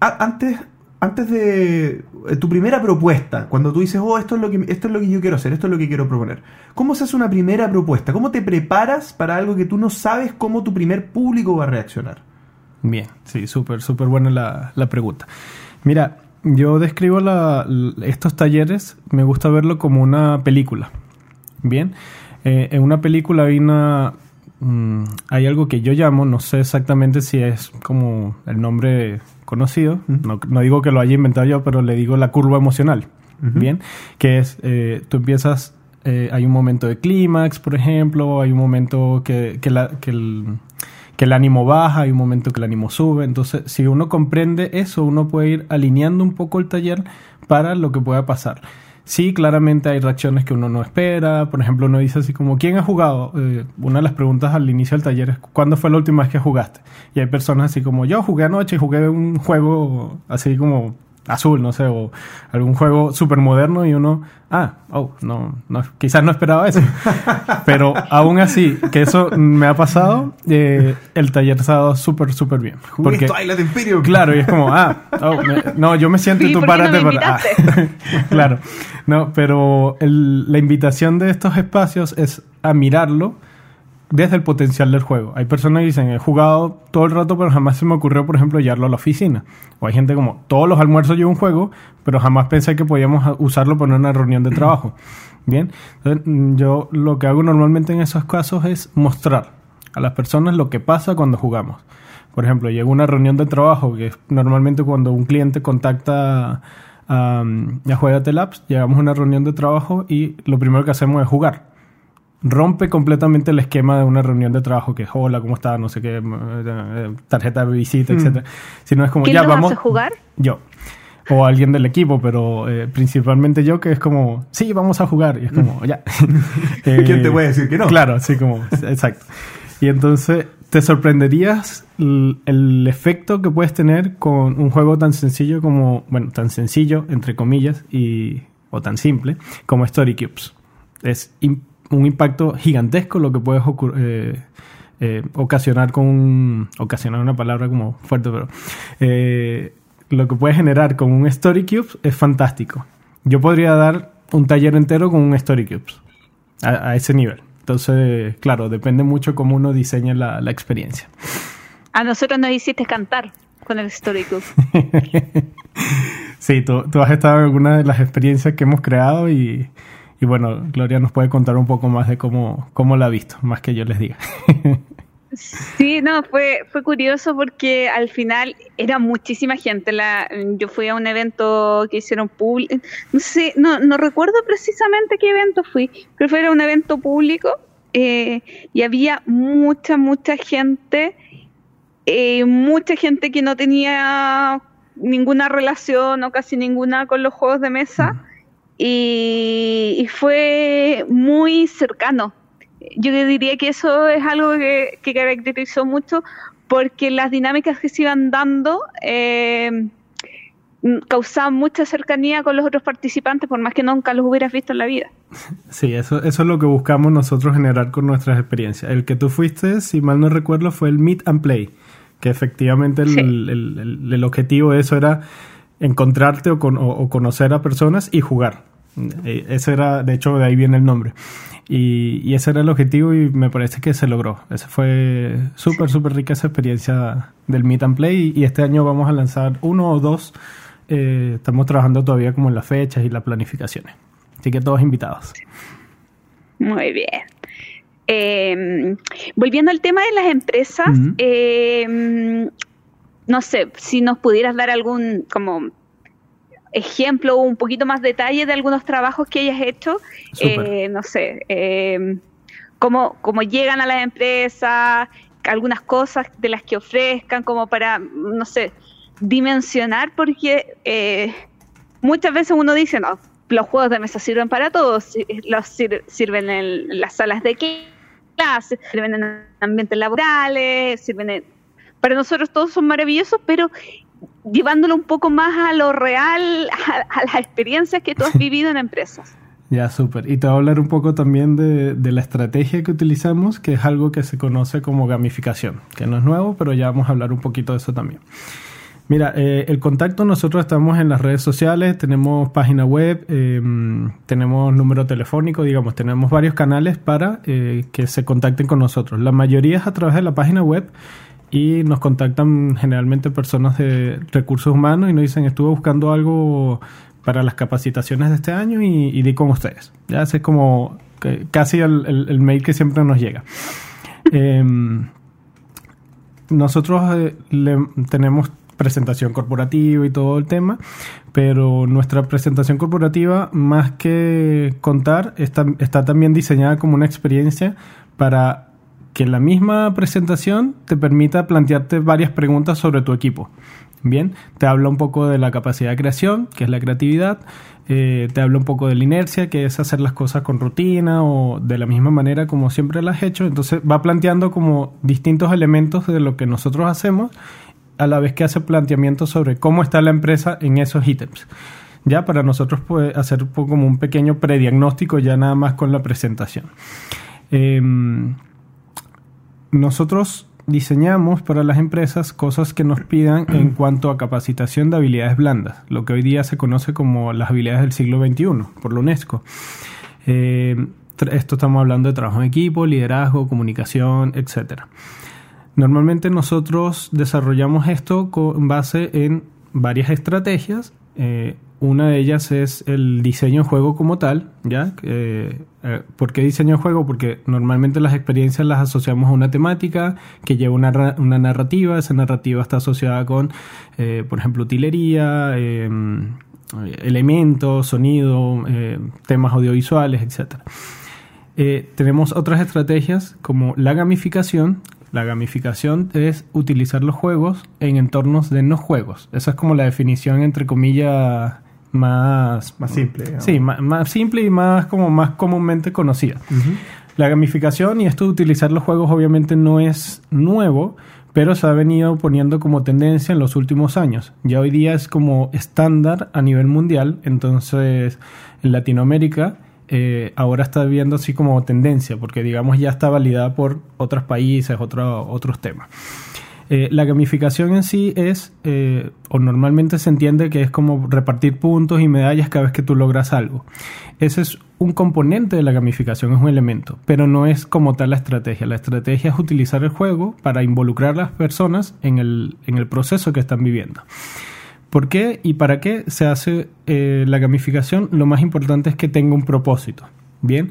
antes antes de eh, tu primera propuesta, cuando tú dices, oh, esto es, lo que, esto es lo que yo quiero hacer, esto es lo que quiero proponer, ¿cómo se hace una primera propuesta? ¿Cómo te preparas para algo que tú no sabes cómo tu primer público va a reaccionar? Bien, sí, súper, súper buena la, pregunta. Mira, yo describo estos talleres, me gusta verlo como una película. Bien, eh, en una película hay una... mm, hay algo que yo llamo, no sé exactamente si es como el nombre conocido, no, no digo que lo haya inventado yo, pero le digo la curva emocional, bien, que es, eh, tú empiezas, eh, hay un momento de clímax, por ejemplo, hay un momento que, que, la- que el, que el ánimo baja, hay un momento que el ánimo sube. Entonces, si uno comprende eso, uno puede ir alineando un poco el taller para lo que pueda pasar. Sí, claramente hay reacciones que uno no espera. Por ejemplo, uno dice así como, ¿quién ha jugado? Eh, una de las preguntas al inicio del taller es, ¿cuándo fue la última vez que jugaste? Y hay personas así como, yo jugué anoche y jugué un juego así como azul, no sé, o algún juego súper moderno y uno, ah, oh, no, no, quizás no esperaba eso. Pero aún así, que eso me ha pasado, eh, el taller se ha dado súper, súper bien. Jugué Twilight Imperium. Claro, y es como, ah, oh, me- no, yo me siento y tú ¿por qué no párate para. ah, claro, no, pero el- la invitación de estos espacios es a mirarlo desde el potencial del juego. Hay personas que dicen, he jugado todo el rato, pero jamás se me ocurrió, por ejemplo, llevarlo a la oficina. O hay gente como, todos los almuerzos llevo un juego, pero jamás pensé que podíamos usarlo para una reunión de trabajo. Bien, entonces mm, yo lo que hago normalmente en esos casos es mostrar a las personas lo que pasa cuando jugamos. Por ejemplo, llega una reunión de trabajo, que es normalmente cuando un cliente contacta a, a Juegate Labs, llegamos a una reunión de trabajo y lo primero que hacemos es jugar rompe completamente el esquema de una reunión de trabajo que es hola, ¿cómo estás? No sé qué, eh, tarjeta de visita, etcétera. Sino es como ¿Quién ya los vamos. hace jugar? Yo. O alguien del equipo, pero eh, principalmente yo, que es como, sí, vamos a jugar. Y es como, ya. Eh, ¿Quién te puede decir que no? Claro, así como, exacto. Y entonces te sorprenderías el, el efecto que puedes tener con un juego tan sencillo como, bueno, tan sencillo, entre comillas, y, o tan simple, como Story Cubes. Es un impacto gigantesco lo que puedes eh, eh, ocasionar con un- ocasionar una palabra como fuerte, pero eh, lo que puedes generar con un Story Cubes es fantástico. Yo podría dar un taller entero con un Story Cubes a, a ese nivel. Entonces, claro, depende mucho cómo uno diseña la, la experiencia. A nosotros nos hiciste cantar con el Story Cube. Sí, tú, tú has estado en alguna de las experiencias que hemos creado y, y bueno, Gloria nos puede contar un poco más de cómo, cómo la ha visto, más que yo les diga. Sí, no, fue, fue curioso porque al final era muchísima gente. La, yo fui a un evento que hicieron público, no sé, no, no recuerdo precisamente qué evento fui, pero fue un evento público eh, y había mucha, mucha gente, eh, mucha gente que no tenía ninguna relación o casi ninguna con los juegos de mesa y, y fue muy cercano. Yo diría que eso es algo que, que caracterizó mucho porque las dinámicas que se iban dando eh, causaban mucha cercanía con los otros participantes, por más que nunca los hubieras visto en la vida. Sí, eso, eso es lo que buscamos nosotros generar con nuestras experiencias. El que tú fuiste, si mal no recuerdo, fue el Meet and Play, que efectivamente el, Sí. el- el- el objetivo de eso era encontrarte o, con- o- o conocer a personas y jugar. Eh, Ese era, de hecho, de ahí viene el nombre. Y, y ese era el objetivo y me parece que se logró. Esa fue súper, súper rica esa experiencia del Meet and Play y, y este año vamos a lanzar uno o dos. Eh, estamos trabajando todavía como en las fechas y las planificaciones. Así que todos invitados. Muy bien. Eh, volviendo al tema de las empresas, eh, no sé, si nos pudieras dar algún como ejemplo o un poquito más detalle de algunos trabajos que hayas hecho, eh, no sé, eh, cómo, cómo llegan a las empresas, algunas cosas de las que ofrezcan, como para, no sé, dimensionar, porque eh, muchas veces uno dice, no, los juegos de mesa sirven para todos, si- los sir- sirven en las salas de clase, sirven en ambientes laborales, sirven en... Para nosotros todos son maravillosos, pero llevándolo un poco más a lo real, a, a las experiencias que tú has vivido en empresas. Ya, súper. Y te voy a hablar un poco también de, de la estrategia que utilizamos, que es algo que se conoce como gamificación, que no es nuevo, pero ya vamos a hablar un poquito de eso también. Mira, eh, el contacto, nosotros estamos en las redes sociales, tenemos página web, eh, tenemos número telefónico, digamos, tenemos varios canales para eh, que se contacten con nosotros. La mayoría es a través de la página web y nos contactan generalmente personas de recursos humanos y nos dicen, estuve buscando algo para las capacitaciones de este año y, di con ustedes. Ya es como casi el, mail que siempre nos llega. Em, nosotros eh, tenemos presentación corporativa y todo el tema, pero nuestra presentación corporativa, más que contar, está, está también diseñada como una experiencia para que la misma presentación te permita plantearte varias preguntas sobre tu equipo. Bien, te habla un poco de la capacidad de creación, que es la creatividad, eh, te habla un poco de la inercia, que es hacer las cosas con rutina o de la misma manera como siempre las has hecho. Entonces va planteando como distintos elementos de lo que nosotros hacemos, a la vez que hace planteamientos sobre cómo está la empresa en esos ítems. Ya para nosotros puede hacer como un pequeño prediagnóstico ya nada más con la presentación. Em, nosotros diseñamos para las empresas cosas que nos pidan en cuanto a capacitación de habilidades blandas, lo que hoy día se conoce como las habilidades del siglo XXI por la UNESCO. Eh, esto estamos hablando de trabajo en equipo, liderazgo, comunicación, etc. Normalmente nosotros desarrollamos esto con base en varias estrategias. Eh, una de ellas es el diseño de juego como tal, ¿ya? Eh, ¿Por qué diseño de juego? Porque normalmente las experiencias las asociamos a una temática que lleva una, narrativa, esa narrativa está asociada con, eh, por ejemplo, utilería, em, elementos, sonido, eh, temas audiovisuales, etc. tenemos otras estrategias como la gamificación, la gamificación es utilizar los juegos en entornos de no juegos. Esa es como la definición entre comillas más, más simple. Sí, más, simple y más como más comúnmente conocida. La gamificación y esto de utilizar los juegos obviamente no es nuevo, pero se ha venido poniendo como tendencia en los últimos años. Ya hoy día es como estándar a nivel mundial, entonces en Latinoamérica eh, ahora está viendo así como tendencia, porque digamos ya está validada por otros países, otros temas. Eh, la gamificación en sí es, eh, o normalmente se entiende que es como repartir puntos y medallas cada vez que tú logras algo. Ese es un componente de la gamificación, es un elemento, pero no es como tal la estrategia. La estrategia es utilizar el juego para involucrar a las personas en el, en el proceso que están viviendo. ¿Por qué y para qué se hace eh, la gamificación? Lo más importante es que tenga un propósito. Bien,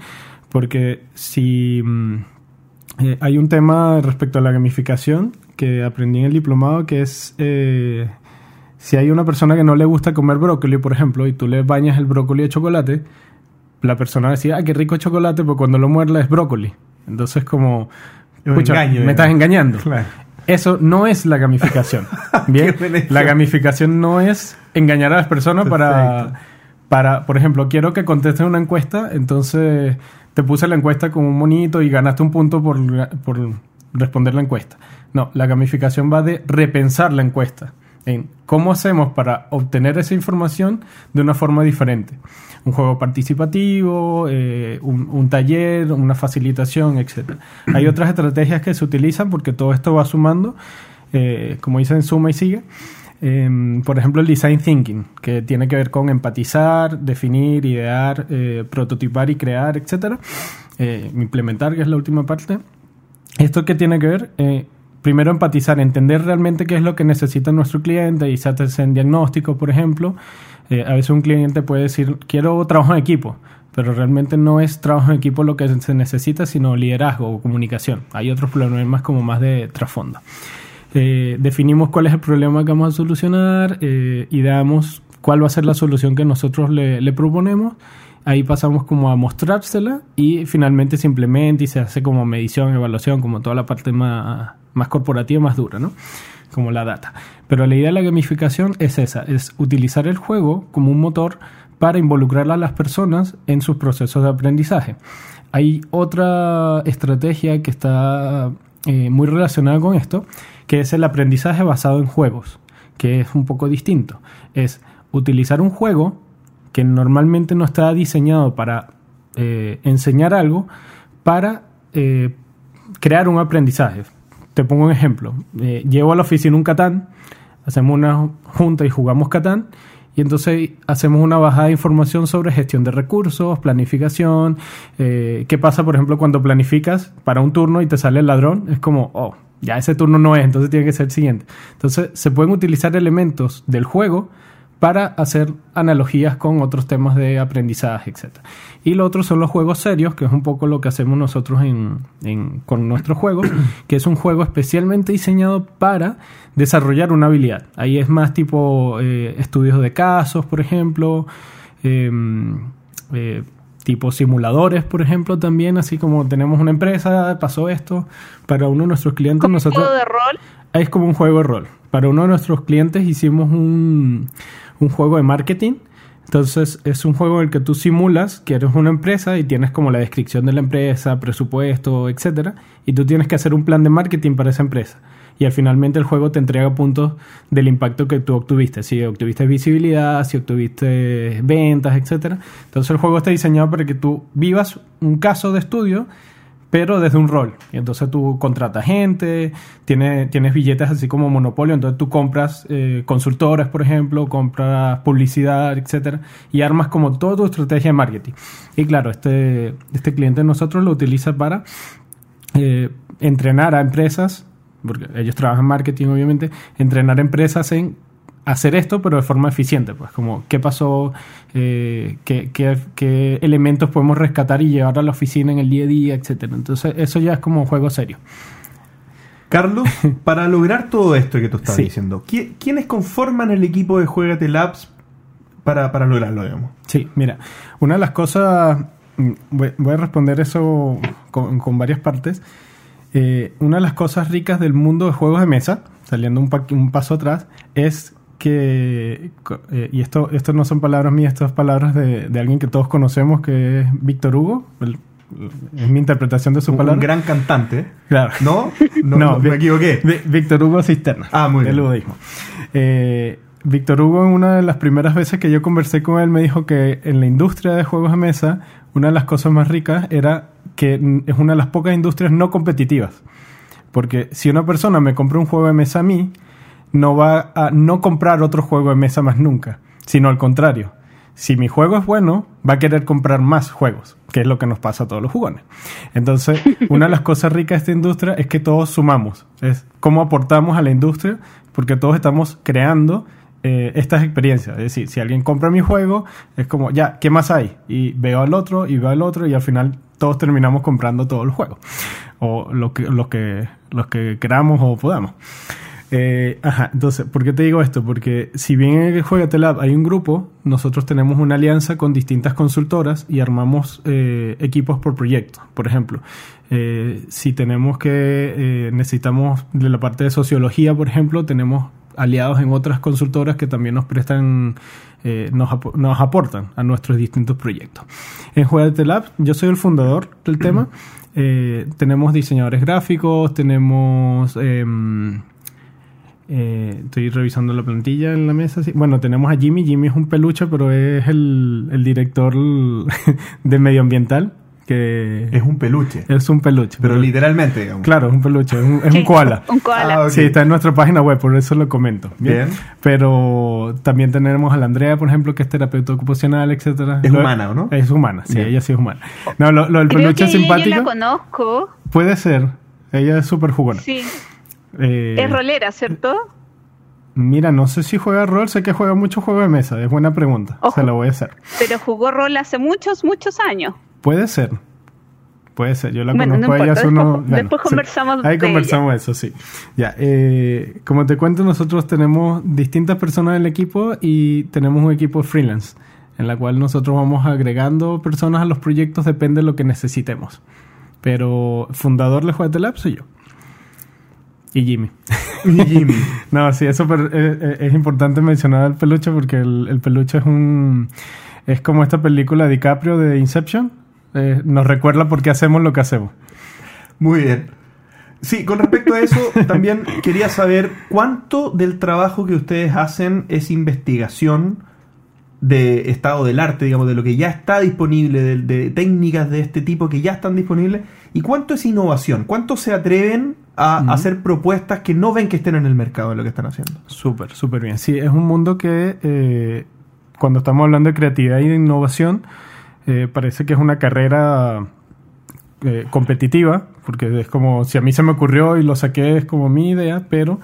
porque si mm, hay un tema respecto a la gamificación que aprendí en el diplomado, que es eh, si hay una persona que no le gusta comer brócoli, por ejemplo, y tú le bañas el brócoli de chocolate, la persona decía, ah, qué rico chocolate, pero cuando lo muerde es brócoli. Entonces como, me estás engañando. Eso no es la gamificación. Bien, la gamificación no es engañar a las personas para, para, por ejemplo, quiero que contestes una encuesta, entonces te puse la encuesta con un monito y ganaste un punto por, por responder la encuesta. No, la gamificación va de repensar la encuesta en cómo hacemos para obtener esa información de una forma diferente. Un juego participativo, eh, un, taller, una facilitación, etc. Hay otras estrategias que se utilizan porque todo esto va sumando, eh, como dicen, suma y sigue. Em, por ejemplo, el design thinking, que tiene que ver con empatizar, definir, idear, eh, prototipar y crear, etc. implementar, que es la última parte. ¿Esto qué tiene que ver? primero empatizar, entender realmente qué es lo que necesita nuestro cliente y se hace en diagnóstico, por ejemplo. Eh, a veces un cliente puede decir, quiero trabajo en equipo, pero realmente no es trabajo en equipo lo que se necesita, sino liderazgo o comunicación. Hay otros problemas como más de trasfondo. Eh, definimos cuál es el problema que vamos a solucionar eh, y damos cuál va a ser la solución que nosotros le proponemos ahí pasamos como a mostrársela y finalmente se implementa y se hace como medición, evaluación, como toda la parte más, más corporativa, más dura, ¿no? Como la data. Pero la idea de la gamificación es esa, es utilizar el juego como un motor para involucrar a las personas en sus procesos de aprendizaje. Hay otra estrategia que está eh, muy relacionada con esto, que es el aprendizaje basado en juegos, que es un poco distinto. Es utilizar un juego que normalmente no está diseñado para eh, enseñar algo, para eh, crear un aprendizaje. Te pongo un ejemplo. Eh, llevo a la oficina un Catán, hacemos una junta y jugamos Catán, y entonces hacemos una bajada de información sobre gestión de recursos, planificación. ¿Qué pasa, por ejemplo, cuando planificas para un turno y te sale el ladrón? Es como, oh, ya ese turno no es, entonces tiene que ser el siguiente. Entonces se pueden utilizar elementos del juego para hacer analogías con otros temas de aprendizaje, etc. Y lo otro son los juegos serios, que es un poco lo que hacemos nosotros en, en- con nuestros juegos, que es un juego especialmente diseñado para desarrollar una habilidad. Ahí es más tipo eh, estudios de casos, por ejemplo, em, eh, tipo simuladores, por ejemplo, también, así como tenemos una empresa, pasó esto, para uno de nuestros clientes ¿Como un nosotros... juego de rol? Es como un juego de rol. Para uno de nuestros clientes hicimos un, un juego de marketing. Entonces es un juego en el que tú simulas que eres una empresa y tienes como la descripción de la empresa, presupuesto, etcétera, y tú tienes que hacer un plan de marketing para esa empresa. Y al finalmente el juego te entrega puntos del impacto que tú obtuviste. Si obtuviste visibilidad, si obtuviste ventas, etcétera. Entonces el juego está diseñado para que tú vivas un caso de estudio pero desde un rol. Y entonces tú contratas gente, tienes, tienes billetes así como monopolio, entonces tú compras eh, consultores, por ejemplo, compras publicidad, etcétera, y armas como toda tu estrategia de marketing. Y claro, este, este cliente nosotros lo utiliza para eh, entrenar a empresas, porque ellos trabajan en marketing, obviamente, entrenar empresas en hacer esto, pero de forma eficiente. Pues como qué pasó, eh, qué, qué- qué elementos podemos rescatar y llevar a la oficina en el día a día, etcétera. Entonces, eso ya es como un juego serio. Carlos, para lograr todo esto que tú Sí. diciendo, ¿qui- ¿quiénes conforman el equipo de Juegate Labs para, para lograrlo, digamos? Sí, mira, una de las cosas, mm, voy, voy a responder eso con, con varias partes. Eh, una de las cosas ricas del mundo de juegos de mesa, saliendo un, pa- un paso atrás, es que, eh, y esto, esto no son palabras mías, estas palabras de, de alguien que todos conocemos, que es Víctor Hugo, el- es mi interpretación de su Un, un palabra. gran cantante. Claro. ¿No? No, no, Vi- me equivoqué. Víctor Hugo Cisterna. Ah, muy del bien. budismo. Eh, Víctor Hugo, en una de las primeras veces que yo conversé con él, me dijo que en la industria de juegos de mesa, una de las cosas más ricas era que es una de las pocas industrias no competitivas. Porque si una persona me compra un juego de mesa a mí, no va a no comprar otro juego de mesa más nunca, sino al contrario. Si mi juego es bueno, va a querer comprar más juegos, que es lo que nos pasa a todos los jugones. Entonces, una de las cosas ricas de esta industria es que todos sumamos, es cómo aportamos a la industria, porque todos estamos creando eh, estas experiencias. Es decir, si alguien compra mi juego, es como, ya, ¿qué más hay? Y veo al otro, y veo al otro, y al final todos terminamos comprando todos los juegos. O lo que, los, que, los que queramos o podamos. Eh, ajá, entonces, ¿por qué te digo esto? Porque si bien en el Juegate Lab hay un grupo, nosotros tenemos una alianza con distintas consultoras y armamos eh, equipos por proyecto. Por ejemplo, eh, si tenemos que, eh, necesitamos de la parte de sociología, por ejemplo, tenemos aliados en otras consultoras que también nos prestan, eh, nos, apo- nos aportan a nuestros distintos proyectos. En Juegate Lab, yo soy el fundador del tema. Eh, tenemos diseñadores gráficos, tenemos... em, eh, estoy revisando la plantilla en la mesa. sí. Bueno, tenemos a Jimmy. Jimmy es un peluche, pero es el, el director de medioambiental. Que Es un peluche. es un peluche. Pero literalmente, digamos. Claro, es un peluche. Es un, es koala. Un koala. Ah. Sí, está en nuestra página web, por eso lo comento. Bien. Pero también tenemos a la Andrea, por ejemplo, que es terapeuta ocupacional, etcétera. Es Lo- humana, ¿o no? Es humana, sí, Bien. ella sí es humana. No, lo, lo del Creo peluche que ella simpático yo la conozco. puede ser. Ella es súper jugona. Sí. Eh, Es rolera, ¿cierto? Mira, no sé si juega rol, sé que juega mucho juego de mesa, es buena pregunta, Ojo. se la voy a hacer. Pero jugó rol hace muchos, muchos años. Puede ser, puede ser, yo la Bueno, no conozco a ella hace después- unos... después conversamos Ahí de conversamos eso, sí. Ya, eh, como te cuento, nosotros tenemos distintas personas en el equipo y tenemos un equipo freelance, en la cual nosotros vamos agregando personas a los proyectos, depende de lo que necesitemos. Pero fundador de Juegate Lab soy yo. Y Jimmy. Y Jimmy. No, sí, es, súper- eh, eh, es importante mencionar el peluche porque el, el peluche es un... Es como esta película de DiCaprio de Inception. Eh, nos recuerda por qué hacemos lo que hacemos. Muy bien. Sí, con respecto a eso, también quería saber cuánto del trabajo que ustedes hacen es investigación de estado del arte, digamos, de lo que ya está disponible, de, de técnicas de este tipo que ya están disponibles, y cuánto es innovación, cuánto se atreven a hacer propuestas que no ven que estén en el mercado de lo que están haciendo. Súper, súper bien. Sí, es un mundo que eh, cuando estamos hablando de creatividad y de innovación, eh, parece que es una carrera eh, competitiva, porque es como si a mí se me ocurrió y lo saqué, es como mi idea, pero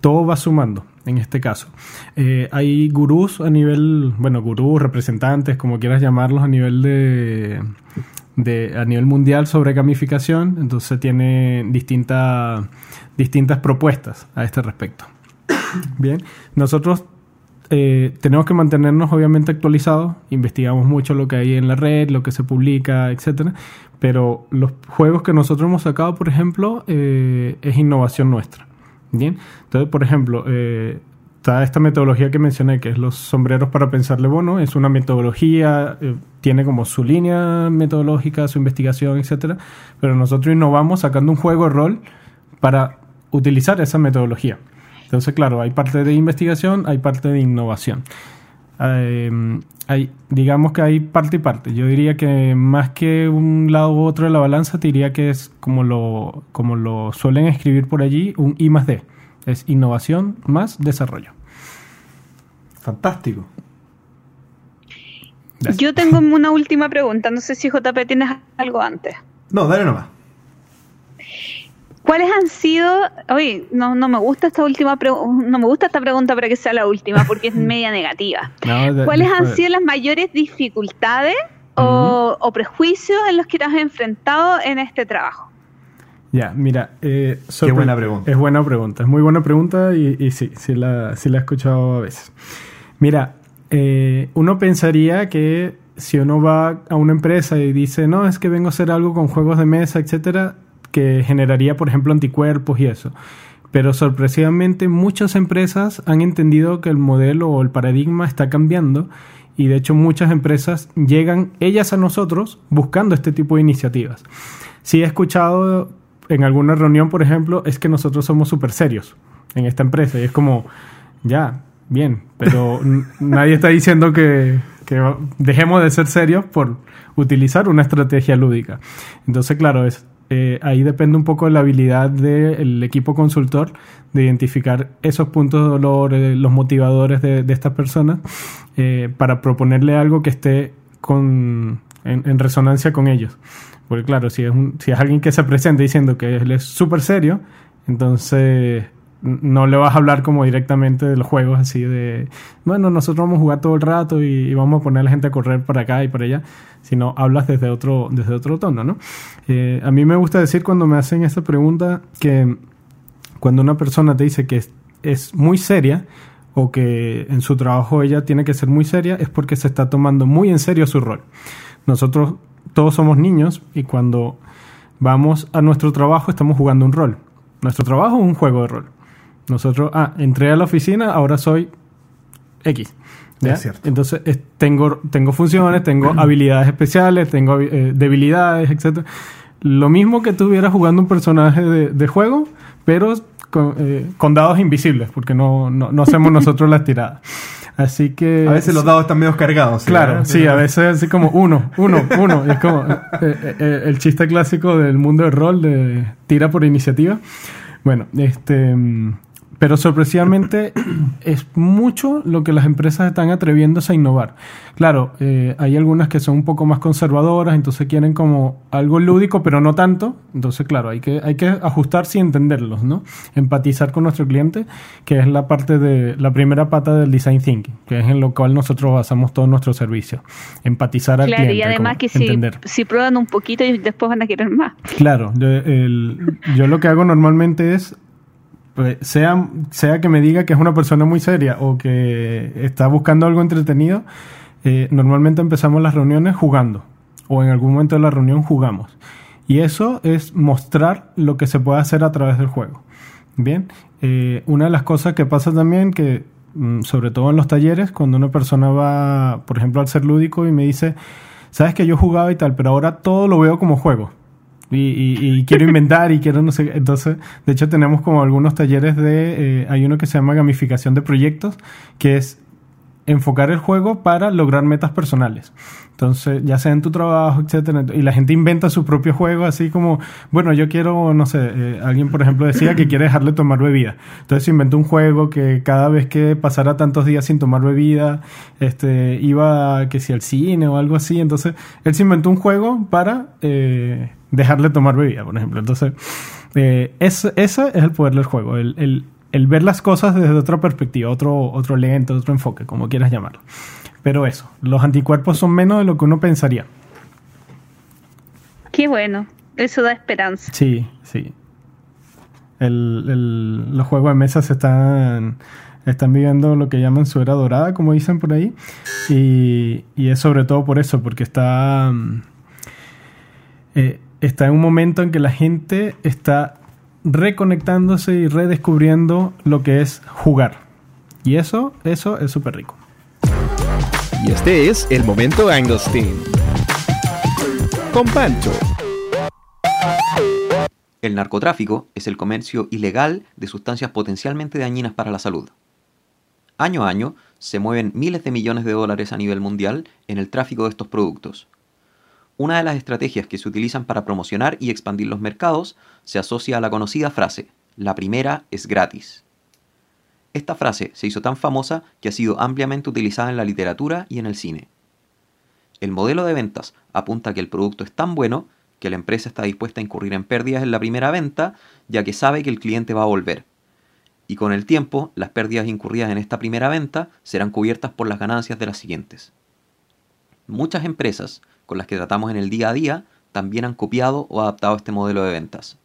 todo va sumando. en este caso. Eh, hay gurús a nivel, bueno, gurús, representantes, como quieras llamarlos, a nivel de, de a nivel mundial sobre gamificación, entonces tiene distintas distintas propuestas a este respecto. Bien, nosotros eh, tenemos que mantenernos obviamente actualizados, investigamos mucho lo que hay en la red, lo que se publica, etcétera, pero los juegos que nosotros hemos sacado, por ejemplo, eh, es innovación nuestra. Bien, entonces, por ejemplo, eh, esta metodología que mencioné, que es los sombreros para pensarle bono, es una metodología, tiene como su línea metodológica, su investigación, etcétera, pero nosotros innovamos sacando un juego de rol para utilizar esa metodología. Entonces, claro, hay parte de investigación, hay parte de innovación. Eh, hay, digamos que hay parte y parte. Yo diría que más que un lado u otro de la balanza, te diría que es como lo, como lo suelen escribir por allí, un I más D. Es innovación más desarrollo. Fantástico. Yo tengo una última pregunta. No sé si JP tienes algo antes. No, dale nomás. ¿Cuáles han sido, oye, no, no me gusta esta última no me gusta esta pregunta para que sea la última porque es media negativa. ¿Cuáles han sido las mayores dificultades o, prejuicios en los que te has enfrentado en este trabajo? Ya, mira, eh, Qué buena pregunta. Es buena pregunta, es muy buena pregunta y, sí, sí la, sí la he escuchado a veces. Mira, eh, uno pensaría que si uno va a una empresa y dice, no, es que vengo a hacer algo con juegos de mesa, etcétera, que generaría, por ejemplo, anticuerpos y eso. Pero sorpresivamente muchas empresas han entendido que el modelo o el paradigma está cambiando y de hecho muchas empresas llegan ellas a nosotros buscando este tipo de iniciativas. Si he escuchado en alguna reunión, por ejemplo, es que nosotros somos súper serios en esta empresa y es como, ya, bien, pero nadie está diciendo que, dejemos de ser serios por utilizar una estrategia lúdica. Entonces, claro, es, eh, ahí depende un poco de la habilidad del equipo consultor de identificar esos puntos de dolor, eh, los motivadores de, estas personas, eh, para proponerle algo que esté con, en, resonancia con ellos. Porque claro, si es, un, si es alguien que se presenta diciendo que él es súper serio, entonces no le vas a hablar como directamente de los juegos así de, bueno, nosotros vamos a jugar todo el rato y, vamos a poner a la gente a correr para acá y para allá, sino hablas desde otro, desde otro tono, ¿no? Eh, a mí me gusta decir cuando me hacen esta pregunta que cuando una persona te dice que es, muy seria o que en su trabajo ella tiene que ser muy seria es porque se está tomando muy en serio su rol. Nosotros todos somos niños y cuando vamos a nuestro trabajo estamos jugando un rol. Nuestro trabajo es un juego de rol nosotros, ah, entré a la oficina, ahora soy X. Es cierto. Entonces tengo, tengo funciones, tengo habilidades especiales, tengo eh, debilidades, etc. Lo mismo que estuvieras jugando un personaje de, juego, pero eh, con, dados invisibles, porque no, no, hacemos nosotros las tiradas. Así que... A veces los dados están medio cargados. Claro, sí, a veces así como uno, uno, uno. es como eh, el chiste clásico del mundo del rol de tira por iniciativa. Bueno, este... Pero sorpresivamente es mucho lo que las empresas están atreviéndose a innovar. Claro, eh, hay algunas que son un poco más conservadoras, entonces quieren como algo lúdico, pero no tanto. Entonces, claro, hay que, hay que ajustarse y entenderlos, ¿no? Empatizar con nuestro cliente, que es la parte de la primera pata del design thinking, que es en lo cual nosotros basamos todo nuestro servicio. Empatizar al cliente. Claro, y además que si, si, prueban un poquito y después van a querer más. Claro, yo lo que hago normalmente es pues, sea, sea que me diga que es una persona muy seria o que está buscando algo entretenido, eh, normalmente empezamos las reuniones jugando o en algún momento de la reunión jugamos. Y eso es mostrar lo que se puede hacer a través del juego. Bien, eh, una de las cosas que pasa también que, mm, sobre todo en los talleres, cuando una persona va, por ejemplo, al ser lúdico y me dice, sabes que yo jugaba y tal, pero ahora todo lo veo como juego. Y, quiero inventar y quiero no sé. Entonces, de hecho, tenemos como algunos talleres de. Eh, hay uno que se llama gamificación de proyectos, que es enfocar el juego para lograr metas personales. Entonces, ya sea en tu trabajo, etcétera, y la gente inventa su propio juego, así como, bueno, yo quiero, no sé, eh, alguien por ejemplo decía que quiere dejarle tomar bebida. Entonces inventó un juego que cada vez que pasara tantos días sin tomar bebida, este, iba que si al cine o algo así. Entonces, él se inventó un juego para dejarle tomar bebida, por ejemplo. Entonces, eh, ese, es el poder del juego, el, el ver las cosas desde otra perspectiva, otro, otro lente, otro enfoque, como quieras llamarlo. Pero eso, los anticuerpos son menos de lo que uno pensaría. Qué bueno, eso da esperanza. Sí, sí. El, los juegos de mesa se están, están viviendo lo que llaman su era dorada, como dicen por ahí. Y, y es sobre todo por eso, porque está, mm, eh, está en un momento en que la gente está reconectándose y redescubriendo lo que es jugar. Y eso, eso es súper rico. Y este es el momento Anglestein. Con Pancho. El narcotráfico es el comercio ilegal de sustancias potencialmente dañinas para la salud. Año a año se mueven miles de millones de dólares a nivel mundial en el tráfico de estos productos. Una de las estrategias que se utilizan para promocionar y expandir los mercados se asocia a la conocida frase, la primera es gratis. Esta frase se hizo tan famosa que ha sido ampliamente utilizada en la literatura y en el cine. El modelo de ventas apunta a que el producto es tan bueno que la empresa está dispuesta a incurrir en pérdidas en la primera venta, ya que sabe que el cliente va a volver. Y con el tiempo, las pérdidas incurridas en esta primera venta serán cubiertas por las ganancias de las siguientes. Muchas empresas con las que tratamos en el día a día también han copiado o adaptado este modelo de ventas.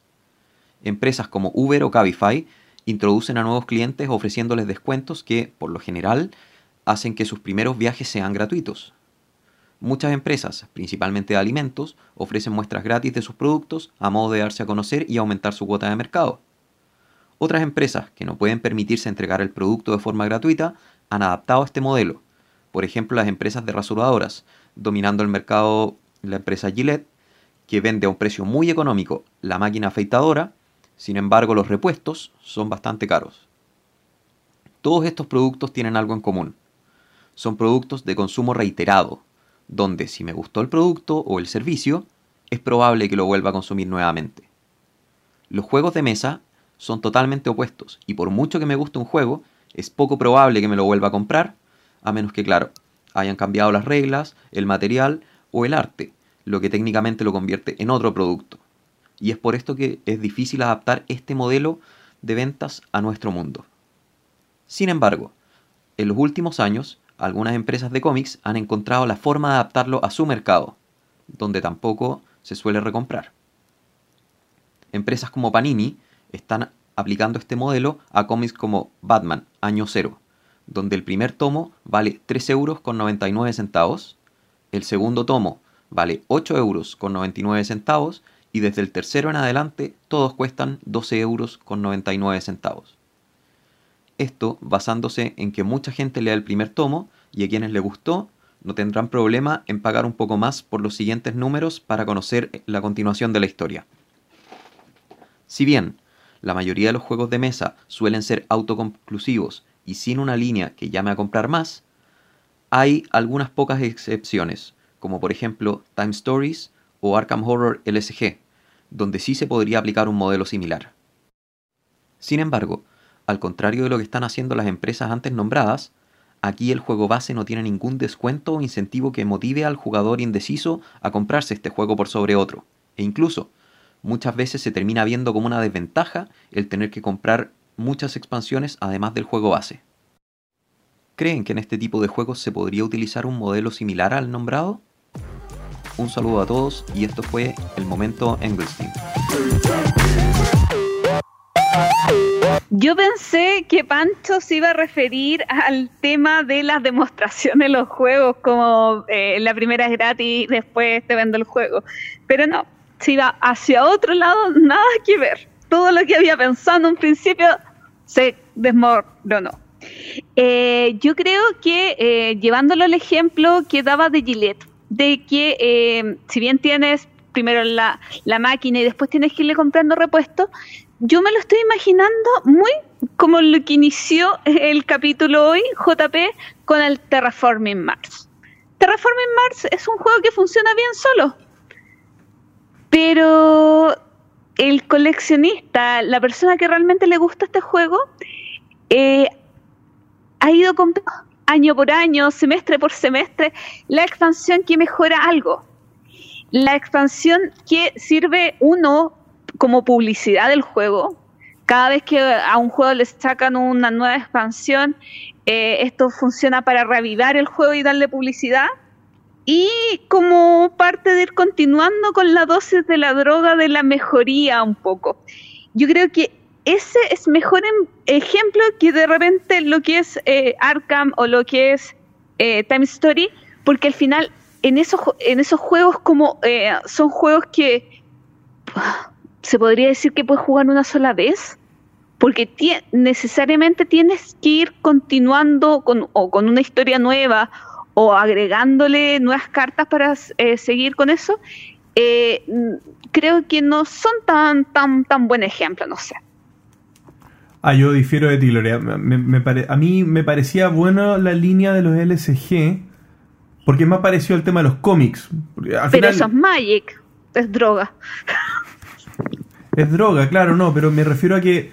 Empresas como Uber o Cabify introducen a nuevos clientes ofreciéndoles descuentos que, por lo general, hacen que sus primeros viajes sean gratuitos. Muchas empresas, principalmente de alimentos, ofrecen muestras gratis de sus productos a modo de darse a conocer y aumentar su cuota de mercado. Otras empresas que no pueden permitirse entregar el producto de forma gratuita han adaptado este modelo. Por ejemplo, las empresas de rasuradoras, dominando el mercado la empresa Gillette, que vende a un precio muy económico la máquina afeitadora, sin embargo los repuestos son bastante caros. Todos estos productos tienen algo en común. Son productos de consumo reiterado, donde si me gustó el producto o el servicio, es probable que lo vuelva a consumir nuevamente. Los juegos de mesa son totalmente opuestos y por mucho que me guste un juego, es poco probable que me lo vuelva a comprar, a menos que, claro, hayan cambiado las reglas, el material o el arte, lo que técnicamente lo convierte en otro producto. Y es por esto que es difícil adaptar este modelo de ventas a nuestro mundo. Sin embargo, en los últimos años, algunas empresas de cómics han encontrado la forma de adaptarlo a su mercado, donde tampoco se suele recomprar. Empresas como Panini están aplicando este modelo a cómics como Batman, Año Cero, donde el primer tomo vale 3 euros con 99 centavos, el segundo tomo vale 8 euros con 99 centavos y desde el tercero en adelante todos cuestan 12 euros con 99 centavos. Esto basándose en que mucha gente lea el primer tomo y a quienes le gustó no tendrán problema en pagar un poco más por los siguientes números para conocer la continuación de la historia. Si bien la mayoría de los juegos de mesa suelen ser autoconclusivos y sin una línea que llame a comprar más, hay algunas pocas excepciones, como por ejemplo Time Stories o Arkham Horror LSG, donde sí se podría aplicar un modelo similar. Sin embargo, al contrario de lo que están haciendo las empresas antes nombradas, aquí el juego base no tiene ningún descuento o incentivo que motive al jugador indeciso a comprarse este juego por sobre otro. E incluso, muchas veces se termina viendo como una desventaja el tener que comprar muchas expansiones además del juego base. ¿Creen que en este tipo de juegos se podría utilizar un modelo similar al nombrado? Un saludo a todos y esto fue el momento Engelstein. Yo pensé que Pancho se iba a referir al tema de las demostraciones de los juegos, como eh, la primera es gratis, después te vendo el juego. Pero no, se iba hacia otro lado, nada que ver. Todo lo que había pensado en un principio se desmoronó. Eh, yo creo que eh, llevándolo al ejemplo que daba de Gillette, de que eh, si bien tienes primero la, la, máquina y después tienes que irle comprando repuestos, yo me lo estoy imaginando muy como lo que inició el capítulo hoy, JP, con el Terraforming Mars. Terraforming Mars es un juego que funciona bien solo, pero el coleccionista, la persona que realmente le gusta este juego, eh, ha ido comprando año por año, semestre por semestre, la expansión que mejora algo. La expansión que sirve uno como publicidad del juego, cada vez que a un juego le sacan una nueva expansión, eh, esto funciona para reavivar el juego y darle publicidad. Y como parte de ir continuando con la dosis de la droga de la mejoría un poco. Yo creo que ese es mejor ejemplo que de repente lo que es eh, Arkham o lo que es eh, Time Story, porque al final en esos, en esos juegos como son juegos que se podría decir que puedes jugar una sola vez porque necesariamente tienes que ir continuando con, o con una historia nueva o agregándole nuevas cartas para eh, seguir con eso, eh, creo que no son tan, tan, tan buen ejemplo, no sé. Ah, yo difiero de ti, Gloria. a mí me parecía buena la línea de los LSG, porque me ha parecido el tema de los cómics. pero eso es Magic, es droga. Es droga, claro, no, pero me refiero a que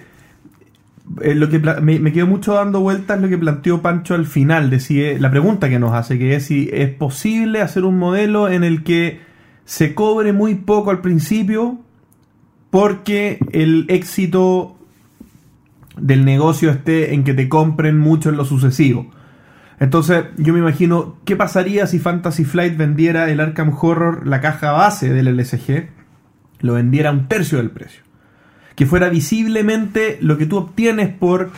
eh, lo que me, me, quedo mucho dando vueltas lo que planteó Pancho al final, de si, eh, la pregunta que nos hace, que es si es posible hacer un modelo en el que se cobre muy poco al principio porque el éxito del negocio esté en que te compren mucho en lo sucesivo. Entonces, yo me imagino qué pasaría si Fantasy Flight vendiera el Arkham Horror, la caja base del LSG, lo vendiera a un tercio del precio que fuera visiblemente lo que tú obtienes por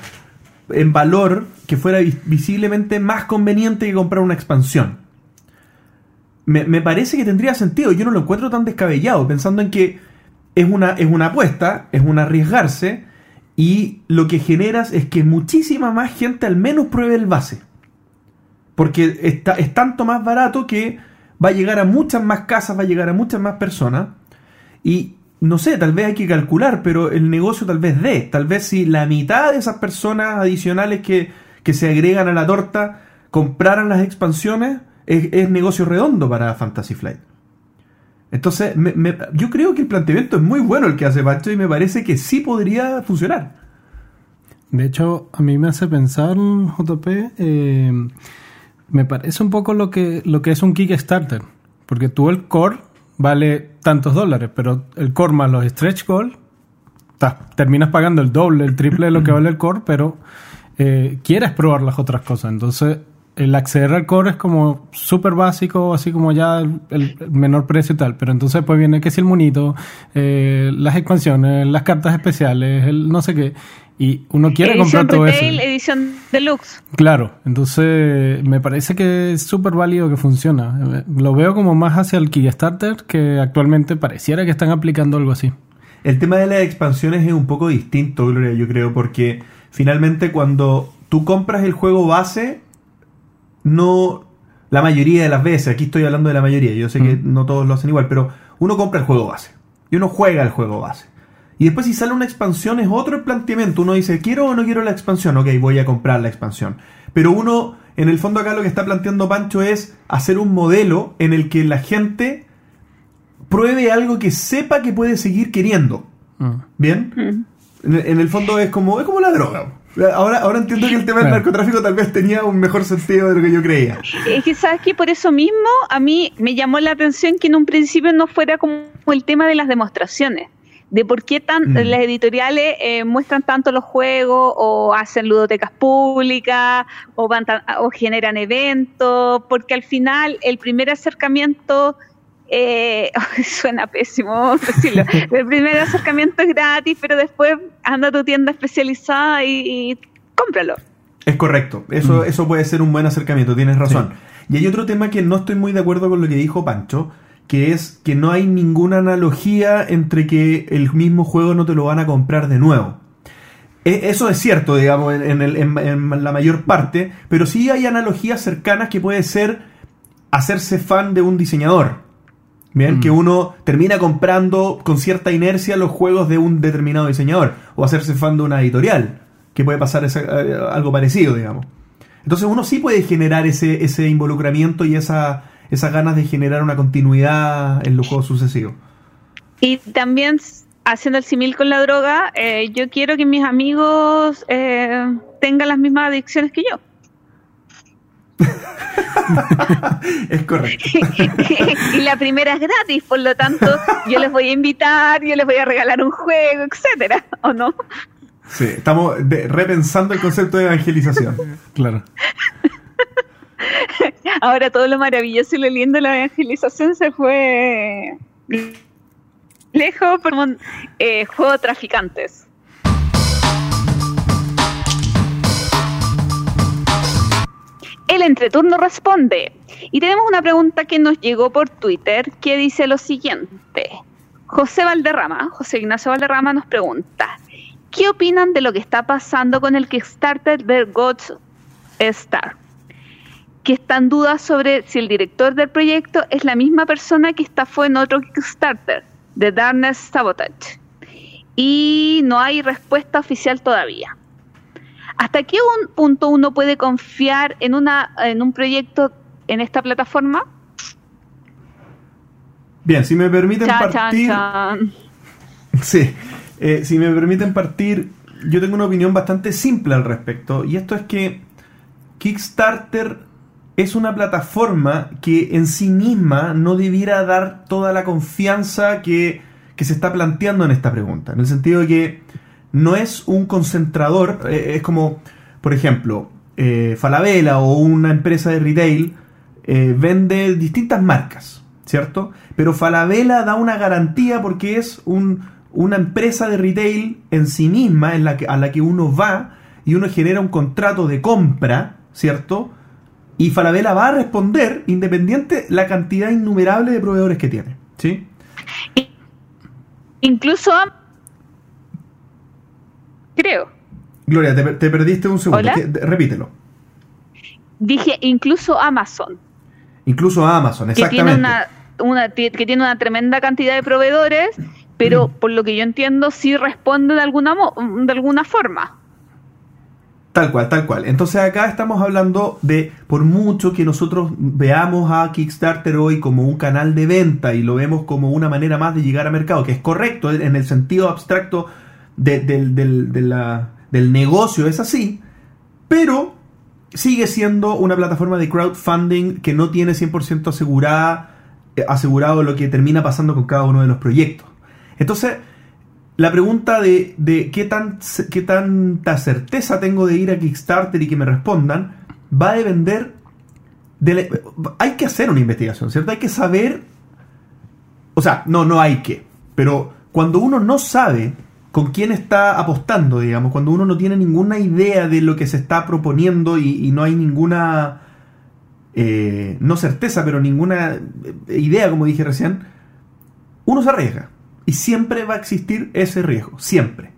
en valor, que fuera visiblemente más conveniente que comprar una expansión. Me, parece que tendría sentido, yo no lo encuentro tan descabellado, pensando en que es una, es una apuesta, es un arriesgarse, y lo que generas es que muchísima más gente al menos pruebe el base. Porque está, es tanto más barato que va a llegar a muchas más casas, va a llegar a muchas más personas. Y no sé, tal vez hay que calcular, pero el negocio tal vez dé. Tal vez si la mitad de esas personas adicionales que, se agregan a la torta compraran las expansiones, es, negocio redondo para Fantasy Flight. Entonces, yo creo que el planteamiento es muy bueno el que hace Pancho y me parece que sí podría funcionar. De hecho, a mí me hace pensar, JP, eh, me parece un poco lo que, lo que es un Kickstarter. Porque tú el core vale tantos dólares, pero el core más los stretch goals, terminas pagando el doble, el triple de lo que vale el core, pero eh, quieres probar las otras cosas. Entonces, el acceder al core es como súper básico, así como ya el, menor precio y tal. Pero entonces pues viene que si el monito, eh, las expansiones, las cartas especiales, el no sé qué. Y uno quiere comprar todo eso. edición deluxe. Claro, entonces me parece que es súper válido que funciona. Lo veo como más hacia el Kickstarter que actualmente pareciera que están aplicando algo así. El tema de las expansiones es un poco distinto, Gloria, yo creo, porque finalmente cuando tú compras el juego base, no la mayoría de las veces, aquí estoy hablando de la mayoría, yo sé que mm. no todos lo hacen igual, pero uno compra el juego base y uno juega el juego base. Y después si sale una expansión es otro planteamiento. Uno dice, quiero o no quiero la expansión. Ok, voy a comprar la expansión. Pero uno, en el fondo acá lo que está planteando Pancho es hacer un modelo en el que la gente pruebe algo que sepa que puede seguir queriendo. Mm. ¿Bien? Mm. En, el fondo es como, es como la droga. Ahora, ahora entiendo que el tema del narcotráfico tal vez tenía un mejor sentido de lo que yo creía. Es que sabes que por eso mismo a mí me llamó la atención que en un principio no fuera como el tema de las demostraciones de por qué tan, mm. las editoriales eh, muestran tanto los juegos o hacen ludotecas públicas o, o generan eventos, porque al final el primer acercamiento, eh, suena pésimo decirlo, el primer acercamiento es gratis, pero después anda a tu tienda especializada y, cómpralo. Es correcto, eso, mm. eso puede ser un buen acercamiento, tienes razón. Y hay otro tema que no estoy muy de acuerdo con lo que dijo Pancho, que es que no hay ninguna analogía entre que el mismo juego no te lo van a comprar de nuevo. E, eso es cierto, digamos, en, la mayor parte, pero sí hay analogías cercanas que puede ser hacerse fan de un diseñador. Bien, que mm. uno termina comprando con cierta inercia los juegos de un determinado diseñador, o hacerse fan de una editorial, que puede pasar eh, algo parecido, digamos. Entonces uno sí puede generar ese, ese involucramiento y esa, esas ganas de generar una continuidad en los juegos sucesivos. Y también haciendo el simil con la droga, eh, yo quiero que mis amigos eh, tengan las mismas adicciones que yo. es correcto. y la primera es gratis, por lo tanto, yo les voy a invitar, yo les voy a regalar un juego, etcétera, ¿o no? Sí, estamos de- repensando el concepto de evangelización. Claro. Ahora todo lo maravilloso y lo lindo de la evangelización se fue lejos por eh, juego traficantes. El entreturno responde. Y tenemos una pregunta que nos llegó por Twitter que dice lo siguiente. José Valderrama, José Ignacio Valderrama nos pregunta, ¿qué opinan de lo que está pasando con el Kickstarter de God's Star? Que está en duda sobre si el director del proyecto es la misma persona que estafó en otro Kickstarter, de Darkness Sabotage. Y no hay respuesta oficial todavía. ¿Hasta qué un punto uno puede confiar en, una, en un proyecto en esta plataforma? Bien, si me permiten partir. chan. Sí, eh, si me permiten partir, yo tengo una opinión bastante simple al respecto, y esto es que Kickstarter es una plataforma que en sí misma no debiera dar toda la confianza que, que se está planteando en esta pregunta, en el sentido de que no es un concentrador, eh, es como, por ejemplo, eh, Falabella o una empresa de retail eh, vende distintas marcas, ¿cierto? Pero Falabella da una garantía porque es un- una empresa de retail en sí misma en la que, a la que uno va y uno genera un contrato de compra, ¿cierto? Y Falabella va a responder independiente la cantidad innumerable de proveedores que tiene, ¿sí? Incluso, creo, Gloria, te, per- te perdiste un segundo, repítelo. dije incluso Amazon, Incluso Amazon, que tiene exactamente. una, una ti- que tiene una tremenda cantidad de proveedores, pero por lo que yo entiendo sí responde de alguna de alguna forma. Tal cual, tal cual. Entonces acá estamos hablando de, por mucho que nosotros veamos a Kickstarter hoy como un canal de venta y lo vemos como una manera más de llegar a mercado, que es correcto en el sentido abstracto de- del, del- del negocio, es así, pero sigue siendo una plataforma de crowdfunding que no tiene 100% asegurada, eh, asegurado lo que termina pasando con cada uno de los proyectos. Entonces, la pregunta de, de qué, tan, qué tanta certeza tengo de ir a Kickstarter y que me respondan va a depender de la- hay que hacer una investigación, ¿cierto? Hay que saber o sea, no, no hay que, pero cuando uno no sabe con quién está apostando, digamos, cuando uno no tiene ninguna idea de lo que se está proponiendo y, y no hay ninguna, eh, no certeza, pero ninguna eh, idea, como dije recién, uno se arriesga. Y siempre va a existir ese riesgo, siempre.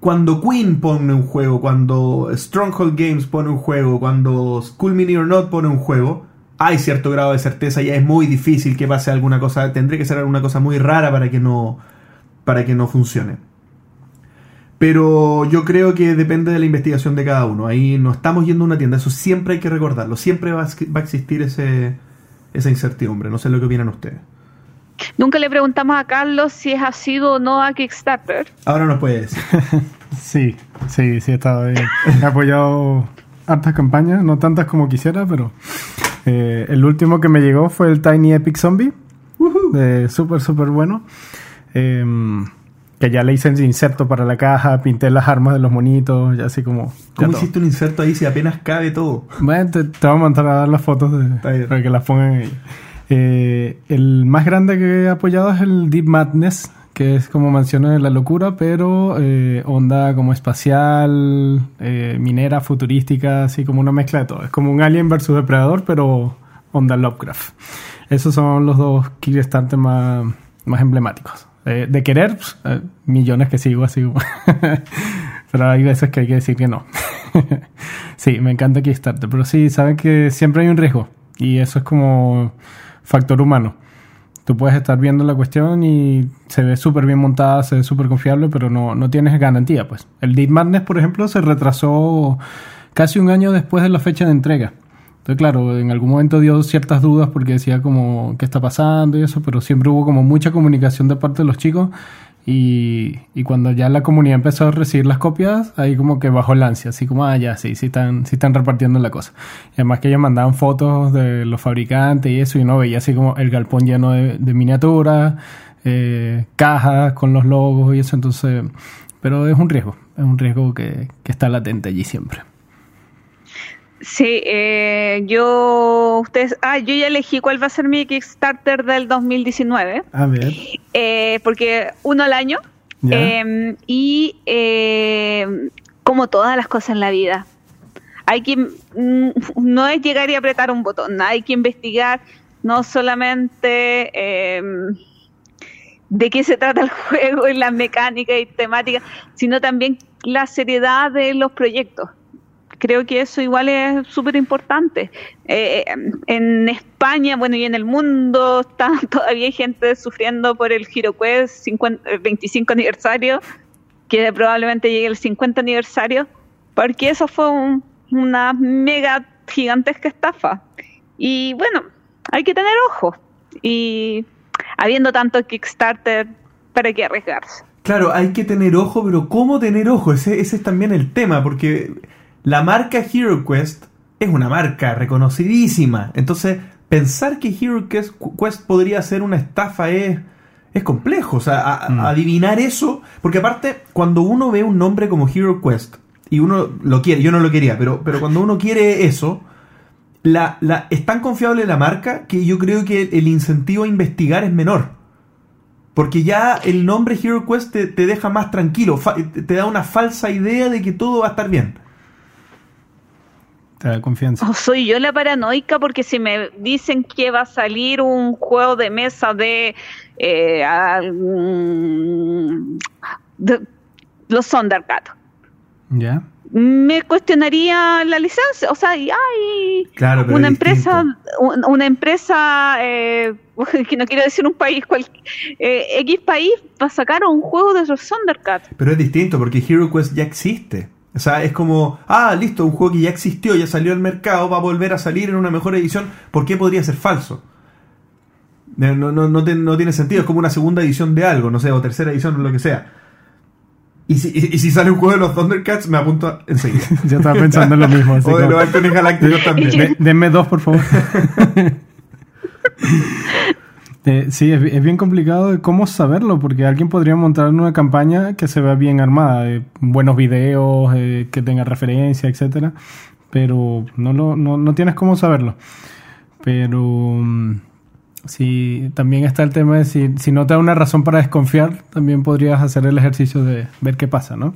Cuando Queen pone un juego, cuando Stronghold Games pone un juego, cuando School Mini or Not pone un juego, hay cierto grado de certeza, ya es muy difícil que pase alguna cosa, tendré que ser alguna cosa muy rara para que no, para que no funcione. Pero yo creo que depende de la investigación de cada uno. Ahí no estamos yendo a una tienda, eso siempre hay que recordarlo. Siempre va a, va a existir ese, esa incertidumbre. No sé lo que opinan ustedes. Nunca le preguntamos a Carlos si es asiduo o no a Kickstarter. Ahora nos puede decir. Sí, sí, sí, he estado bien. He apoyado hartas campañas, no tantas como quisiera, pero eh, el último que me llegó fue el Tiny Epic Zombie. de Súper, súper bueno. Em, que ya le hice el inserto para la caja, pinté las armas de los monitos, ya así como... ¿Cómo todo. hiciste un inserto ahí si apenas cabe todo? Bueno, te, te voy a mandar a dar las fotos de- para que las pongan ahí. Eh, el más grande que he apoyado es el Deep Madness, que es como menciona la locura, pero eh, onda como espacial, eh, minera, futurística, así como una mezcla de todo. Es como un Alien versus Depredador, pero onda Lovecraft. Esos son los dos Kickstarter más, más emblemáticos. De querer, pues, millones que sigo así. pero hay veces que hay que decir que no. sí, me encanta Kickstarter, pero sí, saben que siempre hay un riesgo. Y eso es como factor humano. Tú puedes estar viendo la cuestión y se ve súper bien montada, se ve súper confiable, pero no, no tienes garantía, pues. El Deep Madness, por ejemplo, se retrasó casi un año después de la fecha de entrega. Entonces, claro, en algún momento dio ciertas dudas porque decía como qué está pasando y eso, pero siempre hubo como mucha comunicación de parte de los chicos y, y cuando ya la comunidad empezó a recibir las copias, ahí como que bajó el ansia, así como, ah, ya, sí, sí están, sí están repartiendo la cosa. Y además que ellos mandaban fotos de los fabricantes y eso, y uno veía así como el galpón lleno de, miniaturas, eh, cajas con los logos y eso, entonces pero es un riesgo, es un riesgo que, que está latente allí siempre. Sí, eh, yo, ustedes, ah, yo ya elegí cuál va a ser mi Kickstarter del 2019. A ver. Eh, porque uno al año. Ya. Eh, y eh, como todas las cosas en la vida, hay que, mm, no es llegar y apretar un botón, hay que investigar no solamente eh, de qué se trata el juego y las mecánicas y temáticas, sino también la seriedad de los proyectos creo que eso igual es súper importante. Eh, en España, bueno, y en el mundo está todavía hay gente sufriendo por el HeroQuest 50, el 25 aniversario, que probablemente llegue el 50 aniversario, porque eso fue un- una mega gigantesca estafa. Y bueno, hay que tener ojo. Y habiendo tanto Kickstarter, ¿para qué arriesgarse? Claro, hay que tener ojo, pero ¿cómo tener ojo? Ese, ese es también el tema, porque la marca HeroQuest es una marca reconocidísima. Entonces, pensar que HeroQuest Quest podría ser una estafa es, es complejo. O sea, a- a- adivinar eso. Porque aparte, cuando uno ve un nombre como HeroQuest, y uno lo quiere, yo no lo quería, pero, pero cuando uno quiere eso, la, la, es tan confiable la marca que yo creo que el incentivo a investigar es menor. Porque ya el nombre HeroQuest te, te deja más tranquilo, te da una falsa idea de que todo va a estar bien. Te da confianza. O soy yo la paranoica porque si me dicen que va a salir un juego de mesa de, eh, de los Thundercat, ¿Ya? me cuestionaría la licencia. O sea, y hay Claro, una es empresa, un- una empresa eh, que no quiero decir un país, cual, eh, X país va a sacar un juego de los Thundercat. Pero es distinto porque HeroQuest ya existe. O sea, es como, ah, listo, un juego que ya existió, ya salió al mercado, va a volver a salir en una mejor edición. ¿Por qué podría ser falso? No, no, no, no te- no tiene sentido, es como una segunda edición de algo, no sé, o tercera edición o lo que sea. Y si, y, y si sale un juego de los Thundercats, me apunto enseguida. Yo estaba pensando en lo mismo. así o de los Halcones Galácticos también. De- denme dos, por favor. Eh, sí, es, bi- es bien complicado de cómo saberlo, porque alguien podría montar una campaña que se vea bien armada, de buenos videos, eh, que tenga referencia, etcétera, pero no, lo, no, no tienes cómo saberlo. Pero mm, sí, también está el tema de si, si no te da una razón para desconfiar, también podrías hacer el ejercicio de ver qué pasa, ¿no?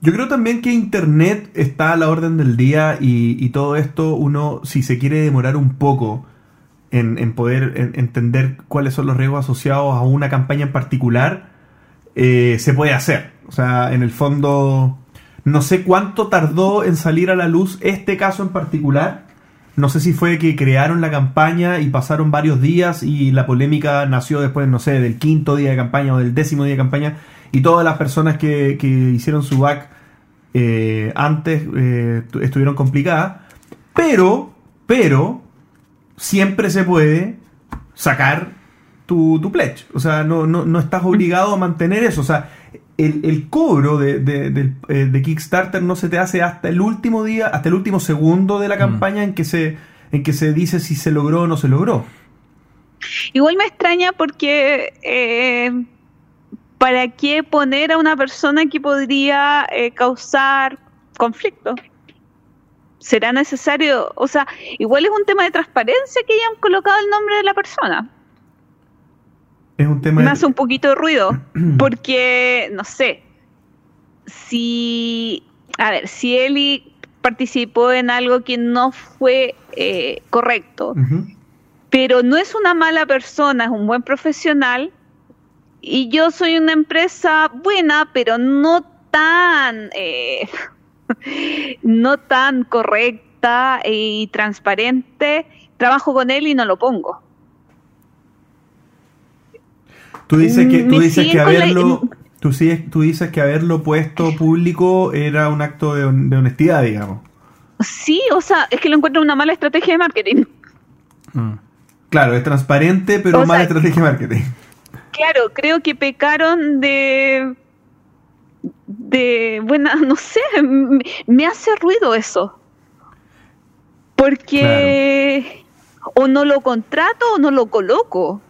Yo creo también que Internet está a la orden del día y todo esto uno, si se quiere demorar un poco en, poder en- entender cuáles son los riesgos asociados a una campaña en particular, eh, se puede hacer. O sea, en el fondo, no sé cuánto tardó en salir a la luz este caso en particular. No sé si fue que crearon la campaña y pasaron varios días y la polémica nació después, no sé, del quinto día de campaña o del décimo día de campaña y todas las personas que, que hicieron su back eh, antes eh, tu- estuvieron complicadas. Pero, pero, siempre se puede sacar tu, tu pledge. O sea, no, no, no estás obligado a mantener eso. O sea, el, el cobro de, de- eh, de Kickstarter no se te hace hasta el último día, hasta el último segundo de la campaña en que se en que se dice si se logró o no se logró. Igual me extraña porque eh, ¿para qué poner a una persona que podría eh, causar conflicto? ¿Será necesario? O sea, igual es un tema de transparencia que hayan colocado el nombre de la persona. Es un tema Me de- hace un poquito de ruido porque, no sé, si, a ver, si Eli participó en algo que no fue eh, correcto, pero no es una mala persona, es un buen profesional. Y yo soy una empresa buena, pero no tan, eh, no tan correcta y transparente. Trabajo con él y no lo pongo. Tú dices que, tú dices que la- haberlo, tú, dices que haberlo puesto público era un acto de, hon- de honestidad, digamos. Sí, o sea, es que lo encuentro una mala estrategia de marketing. Mm. Claro, es transparente, pero O mala sea- estrategia de marketing. Claro, creo que pecaron de de buena, no sé, me, me hace ruido eso. Porque o no lo contrato o no lo coloco.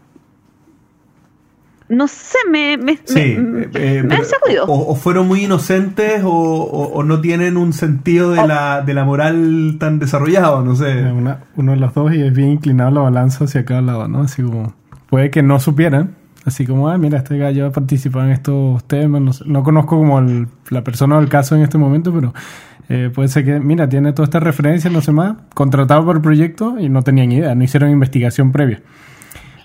no sé, me, me, Sí, me, eh, eh, me pero- hace ruido. o, o fueron muy inocentes o, o- o no tienen un sentido de, O- la, de la moral tan desarrollado, no sé. Eh, una- uno de los dos y es bien inclinado la balanza hacia cada lado, ¿no? Así como, puede que no supieran, así como, ah, mira, este gallo ha participado en estos temas, no, sé, no conozco como el- la persona o el caso en este momento, pero eh, puede ser que, mira, tiene toda esta referencia, no sé más, contratado por el proyecto y no tenían idea, no hicieron investigación previa.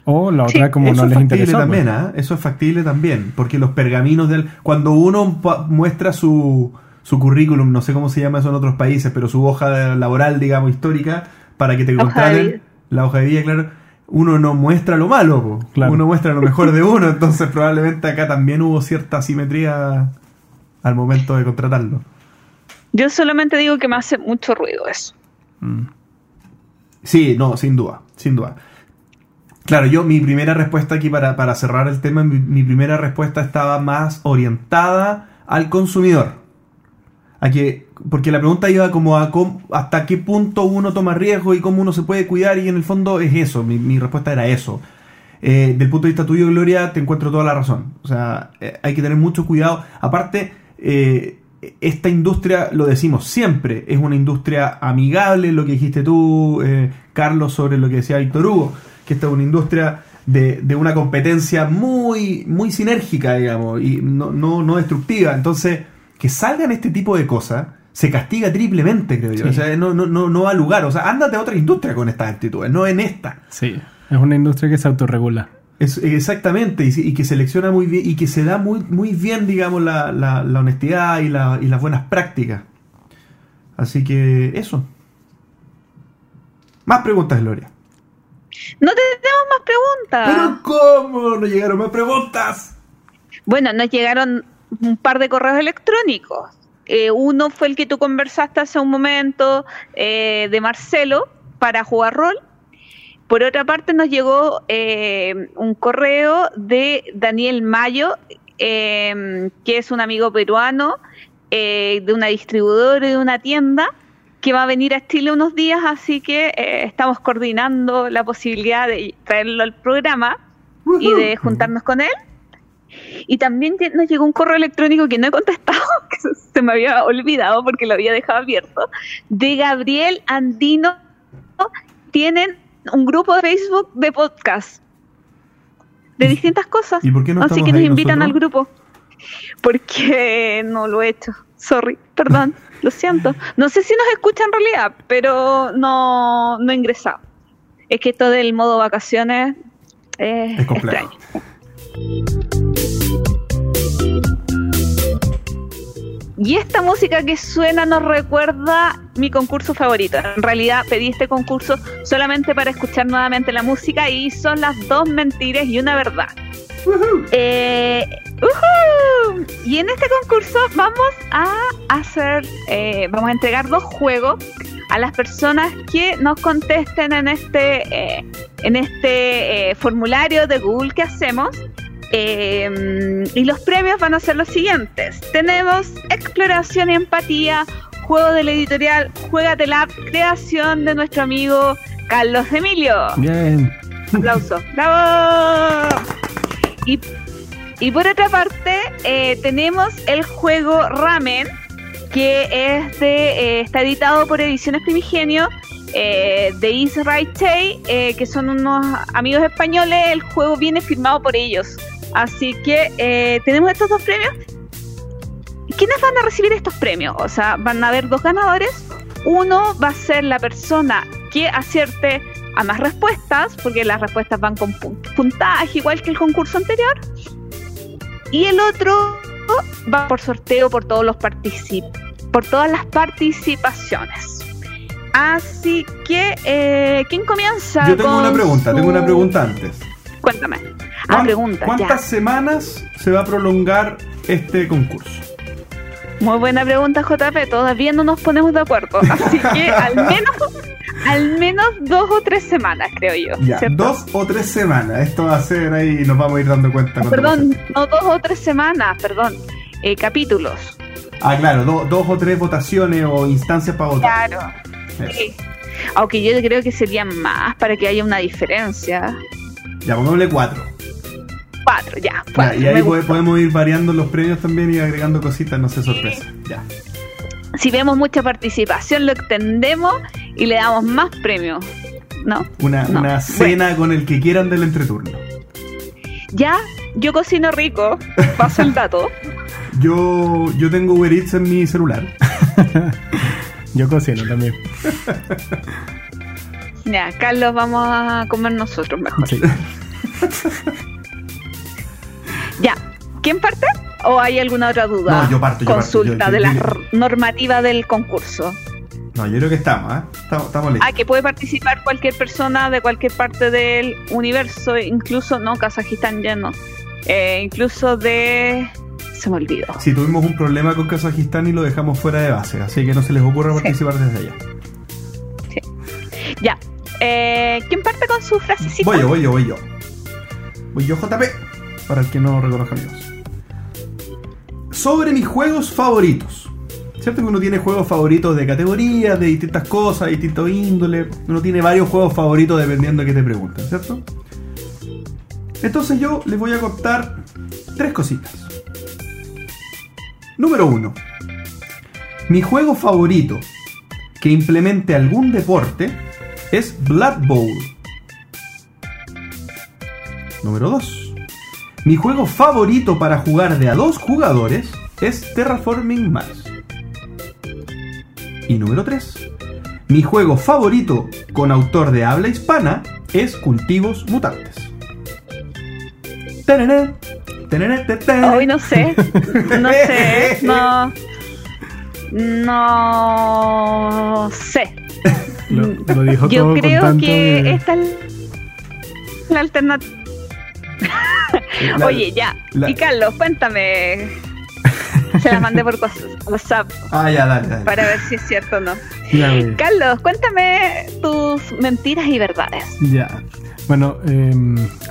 O la Sí, otra como Eso no es les factible interesó. también, pues. ¿ah? Eso es factible también, porque los pergaminos del... Cuando uno muestra su, su currículum, no sé cómo se llama eso en otros países, pero su hoja laboral, digamos, histórica, para que te contraten, la hoja de vida, claro, uno no muestra lo malo, po. Claro. uno muestra lo mejor de uno, entonces probablemente acá también hubo cierta asimetría al momento de contratarlo. Yo solamente digo que me hace mucho ruido eso. Sí, no, sin duda, sin duda. Claro, yo mi primera respuesta aquí para, para cerrar el tema, mi, mi primera respuesta estaba más orientada al consumidor. A que, porque la pregunta iba como a cómo- hasta qué punto uno toma riesgo y cómo uno se puede cuidar y en el fondo es eso, mi, mi respuesta era eso. Eh, del punto de vista tuyo, Gloria, te encuentro toda la razón. O sea, eh, hay que tener mucho cuidado. Aparte, eh, esta industria, lo decimos siempre, es una industria amigable, lo que dijiste tú, Carlos, sobre lo que decía Víctor Hugo, que esta es una industria de, de una competencia muy, muy sinérgica, digamos, y no, no, no destructiva. Entonces, que salgan este tipo de cosas se castiga triplemente, creo yo. Sí. O sea, no, no, no, no va a lugar. O sea, ándate a otra industria con estas actitudes, no en esta. Sí, es una industria que se autorregula. Es, exactamente, y, y que selecciona muy bien, y que se da muy, muy bien, digamos, la, la- la honestidad y, la- y las buenas prácticas. Así que eso. Más preguntas, Gloria. No tenemos más preguntas. ¿Pero cómo? No llegaron más preguntas. Bueno, nos llegaron un par de correos electrónicos. Eh, uno fue el que tú conversaste hace un momento eh, de Marcelo para jugar rol. Por otra parte nos llegó eh, un correo de Daniel Mayo, eh, que es un amigo peruano eh, de una distribuidora y de una tienda que va a venir a Chile unos días, así que eh, estamos coordinando la posibilidad de traerlo al programa y de juntarnos con él. Y también nos llegó un correo electrónico que no he contestado, que se- me había olvidado porque lo había dejado abierto, de Gabriel Andino. Tienen un grupo de Facebook de podcast de distintas cosas. ¿Y por qué no Así que nos invitan al grupo. Porque no lo he hecho. Sorry, perdón, lo siento. No sé si nos escucha en realidad, pero no, no he ingresado. Es que esto del modo vacaciones es, Es complejo. extraño. Y esta música que suena nos recuerda mi concurso favorito. En realidad pedí este concurso solamente para escuchar nuevamente la música y son las dos mentiras y una verdad. Eh, ¡ujú! Y en este concurso vamos a hacer, eh, vamos a entregar dos juegos a las personas que nos contesten en este, eh, en este formulario de Google que hacemos. Eh, y los premios van a ser los siguientes. Tenemos exploración y empatía, juego de la editorial Juegatela, creación de nuestro amigo Carlos Emilio. Bien. Aplauso. ¡Bravo! Y, y por otra parte, eh, tenemos el juego Ramen, que es de, eh, está editado por Ediciones Primigenio, eh, de Israel Tay, eh, que son unos amigos españoles. El juego viene firmado por ellos. Así que eh, tenemos estos dos premios. ¿Quiénes van a recibir estos premios? O sea, van a haber dos ganadores. Uno va a ser la persona que acierte a más respuestas, porque las respuestas van con pun- puntaje, igual que el concurso anterior. Y el otro va por sorteo por todos los particip por todas las participaciones. Así que, eh, ¿quién comienza? Yo tengo con una pregunta, tengo una su- pregunta antes. Cuéntame. Ah, ¿Cuán- pregunta. ¿Cuántas ya. semanas se va a prolongar este concurso? Muy buena pregunta, JP. Todavía no nos ponemos de acuerdo. Así que al menos, al menos dos o tres semanas, creo yo. Ya, dos o tres semanas. Esto va a ser ahí y nos vamos a ir dando cuenta. cuando Perdón, no dos o tres semanas, perdón. Eh, capítulos. Ah, claro, do- dos o tres votaciones o instancias para votar. Claro. Sí. Aunque yo creo que serían más para que haya una diferencia. Ya, pongámosle cuatro. Cuatro, ya. Ya, cuatro, y ahí podemos ir variando los premios también y agregando cositas, no sé, sorpresa. Ya. Si vemos mucha participación, lo extendemos y le damos más premios. ¿No? Una, No. una cena con el que quieran del entreturno. Ya, yo cocino rico, paso el dato. Yo, yo tengo Uber Eats en mi celular. Yo cocino también. Ya, Carlos, vamos a comer nosotros mejor. Sí. Ya, ¿quién parte? ¿O hay alguna otra duda? No, yo parto, yo parto, Consulta yo- yo- de la normativa del concurso. No, yo creo que estamos, ¿eh? Estamos, estamos listos. Ah, que puede participar cualquier persona de cualquier parte del universo, incluso, no, Kazajistán ya no. Eh, incluso de... Se me olvidó. Si tuvimos un problema con Kazajistán y lo dejamos fuera de base, así que no se les ocurra Sí. participar desde allá. Ya. Eh, ¿Quién parte con su frasecita? Voy yo, voy yo, voy yo. Voy yo, JP, para el que no reconozca amigos. Sobre mis juegos favoritos. ¿Cierto que uno tiene juegos favoritos de categorías, de distintas cosas, de distintos índole? Uno tiene varios juegos favoritos dependiendo de qué te pregunten, ¿cierto? Entonces yo les voy a contar tres cositas. Número uno. Mi juego favorito que implemente algún deporte es Blood Bowl. Número 2. Mi juego favorito para jugar de a dos jugadores es Terraforming Mars. Y número 3. Mi juego favorito con autor de habla hispana es Cultivos Mutantes. Tarará, tarará, tarará. Hoy no sé. No sé. No. No sé. Lo, lo dijo Yo todo con creo tanto que de- esta es la alternativa. La- Oye, ya. la- Y Carlos, cuéntame. Se las mandé por WhatsApp Ah, ya, dale, dale. para ver si es cierto o no. Ya. Carlos, cuéntame tus mentiras y verdades. Ya. Bueno, eh,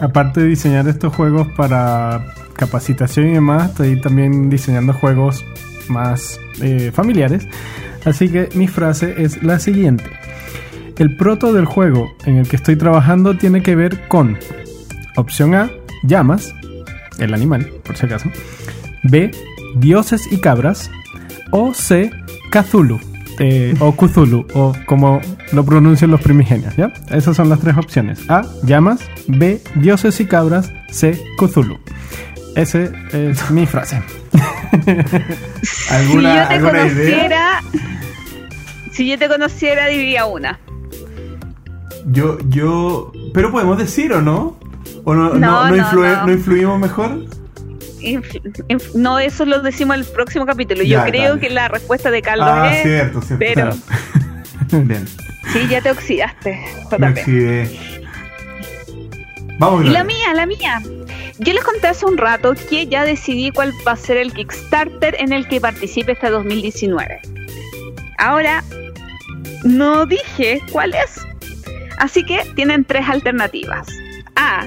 aparte de diseñar estos juegos para capacitación y demás, estoy también diseñando juegos más eh, familiares. Así que mi frase es la siguiente. El proto del juego en el que estoy trabajando tiene que ver con opción A, llamas, el animal, por si acaso. B, dioses y cabras. O C, Cthulhu. eh, o Cthulhu, o como lo pronuncian los primigenios, ¿ya? Esas son las tres opciones. A, llamas. B, dioses y cabras. C, Cthulhu. Esa es mi frase. Si yo te alguna idea? conociera, si yo te conociera diría una. Yo, yo. Pero podemos decir o no? ¿O no, no, No, no influimos mejor? Inf- inf- no, eso lo decimos en el próximo capítulo. Yo Ya, creo dale. que la respuesta de Carlos Ah, es. cierto, cierto. pero- Claro. Bien. Sí, ya te oxidaste, Me oxidé. Vamos, Y la mía, la mía. Yo les conté hace un rato que ya decidí cuál va a ser el Kickstarter en el que participe este 2019. Ahora, no dije cuál es. Así que tienen tres alternativas. A.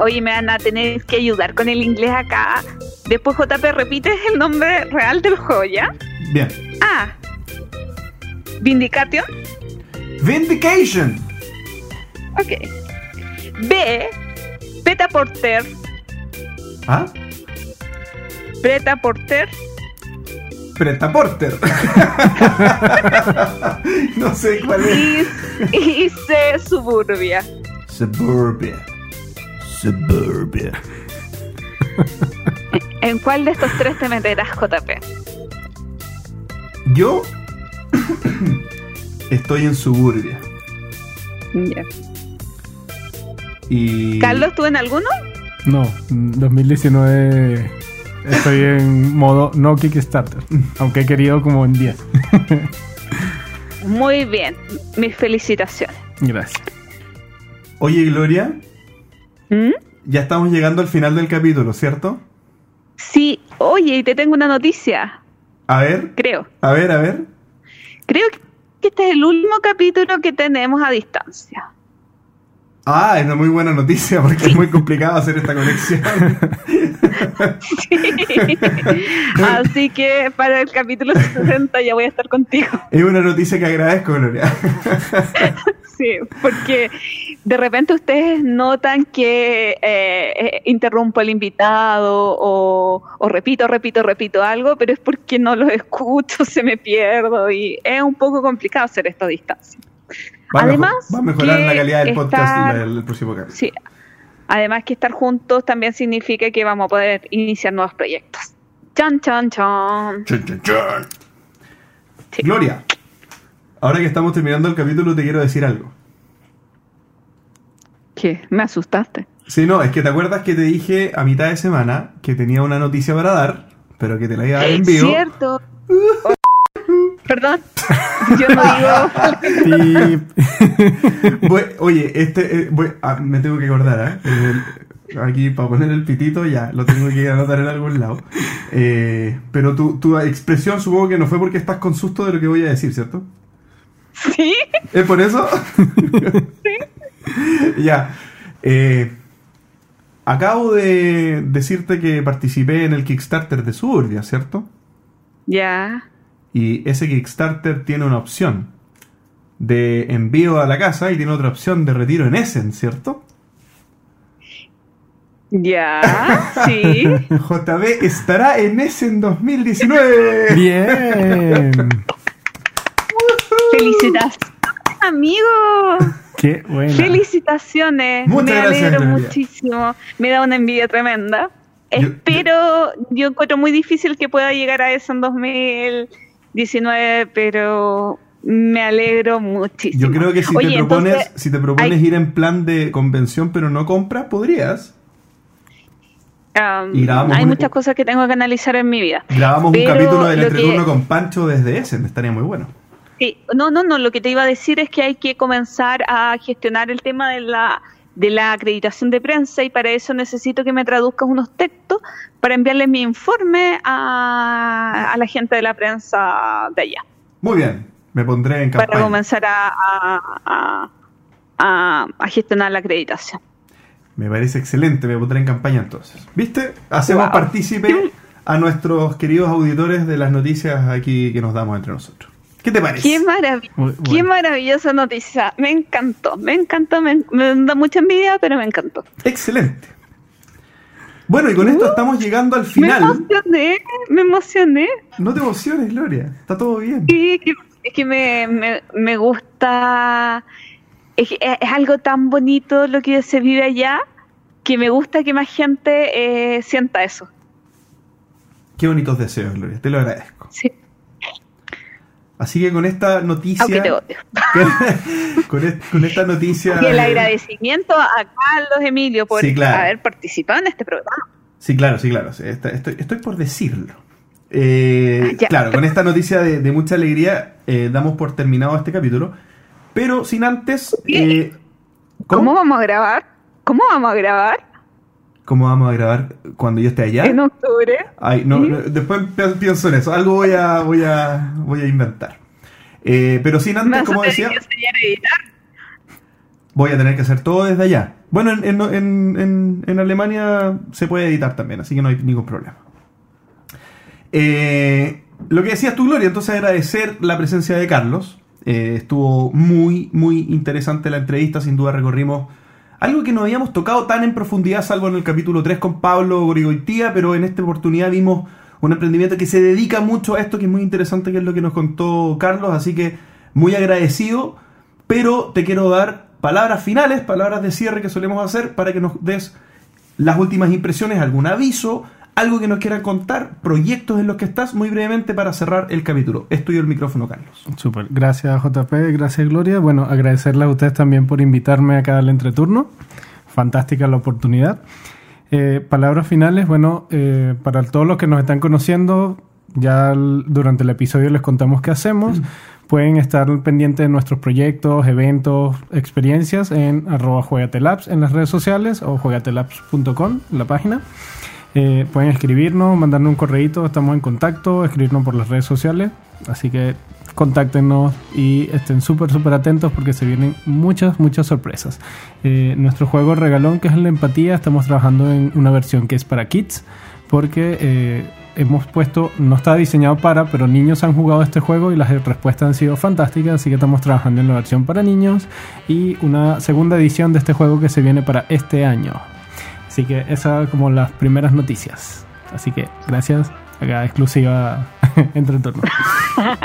Oye, me van a tener que ayudar con el inglés acá. Después, JP, repites el nombre real del juego, ¿ya? Bien. A. Vindication. Vindication. Ok. B. Beta Porter. ¿Ah? Beta Porter. Preta Porter. no sé cuál es. Y, y C. Suburbia. Suburbia. Suburbia. ¿En cuál de estos tres te meterás, JP? Yo estoy en Suburbia. Ya. Y. ¿Carlos, tú en alguno? No, 2019 estoy en modo no Kickstarter. Aunque he querido como en 10. Muy bien. Mis felicitaciones. Gracias. Oye, Gloria, ¿Mm? ya estamos llegando al final del capítulo, ¿cierto? Sí. Oye, y te tengo una noticia. A ver, Creo. a ver, a ver. Creo que este es el último capítulo que tenemos a distancia. Ah, es una muy buena noticia porque es muy complicado hacer esta conexión. Así que para el capítulo 60 ya voy a estar contigo. es una noticia que agradezco, Gloria. Sí, porque de repente ustedes notan que eh, eh, interrumpo al invitado o, o repito, repito, repito algo, pero es porque no los escucho, se me pierdo y es un poco complicado hacer esto a distancia. Va Además, va a mejorar que la calidad del podcast estar- el, el próximo. Sí. Además que estar juntos también significa que vamos a poder iniciar nuevos proyectos. Chan, chan, chan. Chun, chun, chun. Sí. Gloria, ahora que estamos terminando el capítulo, te quiero decir algo. ¿Qué? Me asustaste. Sí, no, es que te acuerdas que te dije a mitad de semana que tenía una noticia para dar, pero que te la iba a dar en vivo. Cierto. Oh, Perdón. Yo no digo. Oye, este, eh, ah, me tengo que acordar, ¿eh? El- aquí para poner el pitito ya, lo tengo que anotar en algún lado. Eh, pero tu, tu expresión supongo que no fue porque estás con susto de lo que voy a decir, ¿cierto? Sí. ¿Es por eso? ya. Eh, acabo de decirte que participé en el Kickstarter de Suburbia, ¿cierto? Ya. Y ese Kickstarter tiene una opción de envío a la casa y tiene otra opción de retiro en Essen, ¿cierto? Ya. Sí. JB estará en Essen 2019. bien. Felicitaciones, amigo. Qué buena. Felicitaciones. Muchas Me gracias, alegro Gloria. muchísimo. Me da una envidia tremenda. Yo- Espero, yo encuentro muy difícil que pueda llegar a eso en 2019, pero me alegro muchísimo. Yo creo que si Oye, te propones, entonces, si te propones hay- ir en plan de convención pero no compras, podrías. um, hay un- muchas cosas que tengo que analizar en mi vida. Grabamos un capítulo del entreturno que- con Pancho desde Essen, estaría muy bueno. No, no, no, lo que te iba a decir es que hay que comenzar a gestionar el tema de la de la acreditación de prensa y para eso necesito que me traduzcas unos textos para enviarle mi informe a, a la gente de la prensa de allá, Muy bien, me pondré en para campaña. comenzar a, a, a- a- a gestionar la acreditación. Me parece excelente, me pondré en campaña entonces. ¿Viste? Hacemos Wow. partícipe a nuestros queridos auditores de las noticias aquí que nos damos entre nosotros. ¿Qué te parece? Qué, marav- qué maravillosa noticia, me encantó, me encantó, me, me da mucha envidia, pero me encantó. Excelente. Bueno, y con esto estamos llegando al Me final. emocioné, me emocioné. No te emociones, Gloria. Está todo bien. Sí, que- es que me, me, me gusta, es, que es- es algo tan bonito lo que se vive allá, que me gusta que más gente eh, sienta eso. Qué bonitos deseos, Gloria. Te lo agradezco. Sí, Así que con esta noticia. aunque te odio. con, est- con esta noticia. Y el agradecimiento a Carlos Emilio por Sí, claro. haber participado en este programa. Sí, claro, sí, claro. estoy, estoy por decirlo. Eh, Ah, claro, con esta noticia de, de mucha alegría eh, damos por terminado este capítulo. Pero sin antes. eh, ¿Cómo? vamos a grabar? ¿Cómo vamos a grabar? ¿Cómo vamos a grabar cuando yo esté allá? En octubre. Ay, no, no, después pi- pienso en eso. Algo voy a, voy a, voy a inventar. Eh, pero sin antes, como decía, voy a tener que hacer todo desde allá. Bueno, en, en, en, en- en Alemania se puede editar también, así que no hay ningún problema. Eh, lo que decías tú, Gloria, entonces agradecer la presencia de Carlos. Eh, estuvo muy, muy interesante la entrevista. Sin duda recorrimos algo que no habíamos tocado tan en profundidad, salvo en el capítulo 3 con Pablo Gorigoitía, pero en esta oportunidad vimos un emprendimiento que se dedica mucho a esto, que es muy interesante, que es lo que nos contó Carlos. Así que muy agradecido, pero te quiero dar palabras finales, palabras de cierre que solemos hacer para que nos des las últimas impresiones, algún aviso, algo que nos quieran contar, proyectos en los que estás, muy brevemente para cerrar el capítulo. Es tuyo el micrófono, Carlos. Súper. Gracias, JP. Gracias, Gloria. Bueno, agradecerle a ustedes también por invitarme acá al entreturno. Fantástica la oportunidad. Eh, palabras finales. Bueno, eh, para todos los que nos están conociendo, ya durante el episodio les contamos qué hacemos. Pueden estar pendientes de nuestros proyectos, eventos, experiencias en arroba juegatelabs en las redes sociales o juegatelabs.com, la página. Eh, pueden escribirnos, mandarnos un correíto, estamos en contacto, escribirnos por las redes sociales. Así que contáctenos y estén súper, súper atentos porque se vienen muchas, muchas sorpresas. Eh, nuestro juego regalón, que es la empatía, estamos trabajando en una versión que es para kids porque eh, hemos puesto, no está diseñado para, pero niños han jugado este juego y las respuestas han sido fantásticas, así que estamos trabajando en la versión para niños y una segunda edición de este juego que se viene para este año. Así que esas como las primeras noticias. Así que gracias, acá exclusiva entre turnos.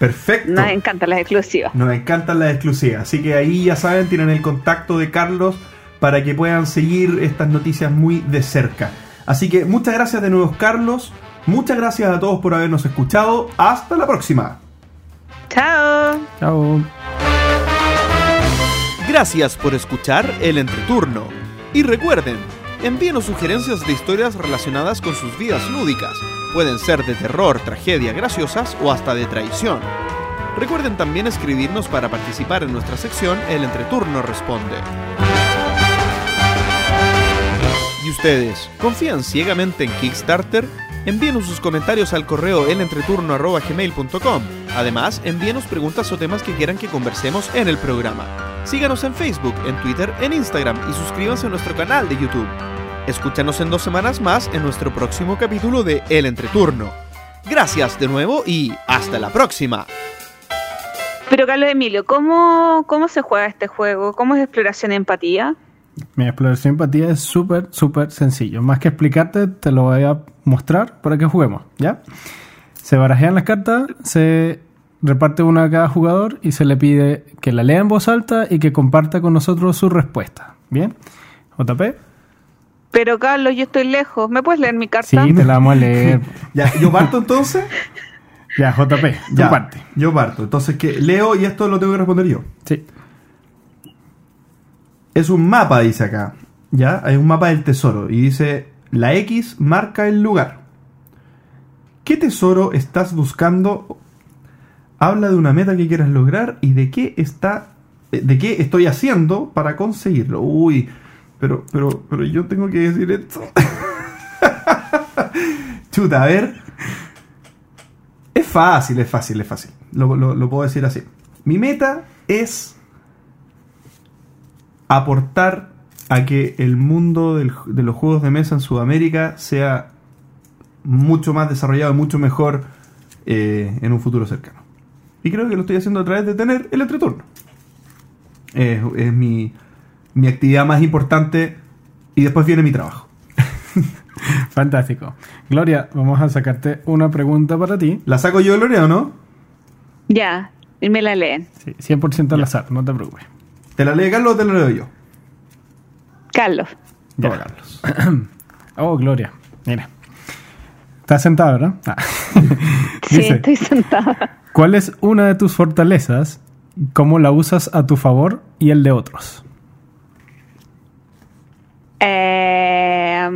Perfecto. Nos encantan las exclusivas. Nos encantan las exclusivas. Así que ahí ya saben, tienen el contacto de Carlos para que puedan seguir estas noticias muy de cerca. Así que muchas gracias de nuevo, Carlos. Muchas gracias a todos por habernos escuchado. Hasta la próxima. Chao. Chao. Gracias por escuchar el entreturno. Y recuerden, envíenos sugerencias de historias relacionadas con sus vidas lúdicas. Pueden ser de terror, tragedia, graciosas o hasta de traición. Recuerden también escribirnos para participar en nuestra sección El Entreturno Responde. ¿Y ustedes confían ciegamente en Kickstarter? Envíenos sus comentarios al correo elentreturno.gmail.com. Además, envíenos preguntas o temas que quieran que conversemos en el programa. Síganos en Facebook, en Twitter, en Instagram y suscríbanse a nuestro canal de YouTube. Escúchanos en dos semanas más en nuestro próximo capítulo de El Entreturno. Gracias de nuevo y hasta la próxima. Pero Carlos Emilio, ¿cómo, cómo se juega este juego? ¿Cómo es exploración y empatía? Mi exploración de empatía es súper, súper sencillo. Más que explicarte, te lo voy a mostrar para que juguemos, ¿ya? Se barajean las cartas, se reparte una a cada jugador y se le pide que la lea en voz alta y que comparta con nosotros su respuesta. ¿Bien? JP. Pero Carlos, yo estoy lejos. ¿Me puedes leer mi carta? Sí, te la vamos a leer. Ya, ¿Yo parto entonces? ya, JP, tu Ya, parte. Yo parto. Entonces, que leo y esto lo tengo que responder yo. Sí. Es un mapa, dice acá. ¿Ya? Hay un mapa del tesoro. Y dice, la X marca el lugar. ¿Qué tesoro estás buscando? Habla de una meta que quieras lograr y de qué está... De qué estoy haciendo para conseguirlo. Uy, pero, pero, pero yo tengo que decir esto. Chuta, a ver. Es fácil, es fácil, es fácil. Lo, puedo decir así. Mi meta es aportar a que el mundo de los juegos de mesa en Sudamérica sea mucho más desarrollado y mucho mejor eh, en un futuro cercano. Y creo que lo estoy haciendo a través de tener el entreturno. Es, es mi, mi actividad más importante y después viene mi trabajo. Fantástico. Gloria, vamos a sacarte una pregunta para ti. ¿La saco yo, Gloria, o no? Ya, y me la leen. Sí, 100% al azar, no te preocupes. ¿Te la lee Carlos o te la leo yo? Carlos. Toma, Carlos. Oh, Gloria, mira. Estás sentada, ¿verdad? Ah. Sí, Dice, estoy sentada. ¿Cuál es una de tus fortalezas? ¿Cómo la usas a tu favor y el de otros? Eh,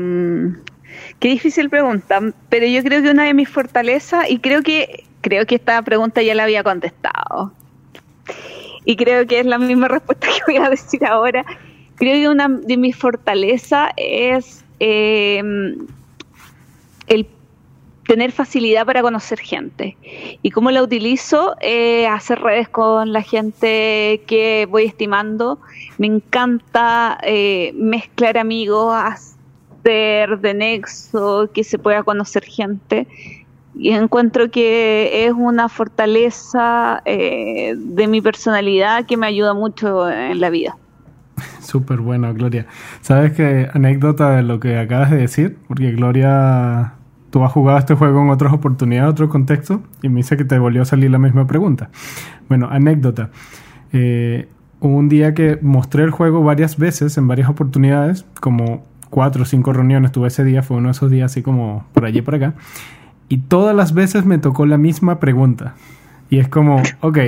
qué difícil pregunta, pero yo creo que una de mis fortalezas, y creo que creo que esta pregunta ya la había contestado, y creo que es la misma respuesta que voy a decir ahora. Creo que una de mis fortalezas es eh, el tener facilidad para conocer gente. ¿Y cómo la utilizo? Eh, hacer redes con la gente que voy estimando. Me encanta eh, mezclar amigos, hacer de nexo, que se pueda conocer gente. Y encuentro que es una fortaleza eh, de mi personalidad que me ayuda mucho en la vida. Súper bueno, Gloria. ¿Sabes qué anécdota de lo que acabas de decir? Porque Gloria, tú has jugado este juego en otras oportunidades, otro contexto, y me dice que te volvió a salir la misma pregunta. Bueno, anécdota. Eh, un día que mostré el juego varias veces, en varias oportunidades, como cuatro o cinco reuniones tuve ese día, fue uno de esos días así como por allí por acá, y todas las veces me tocó la misma pregunta. Y es como, ok,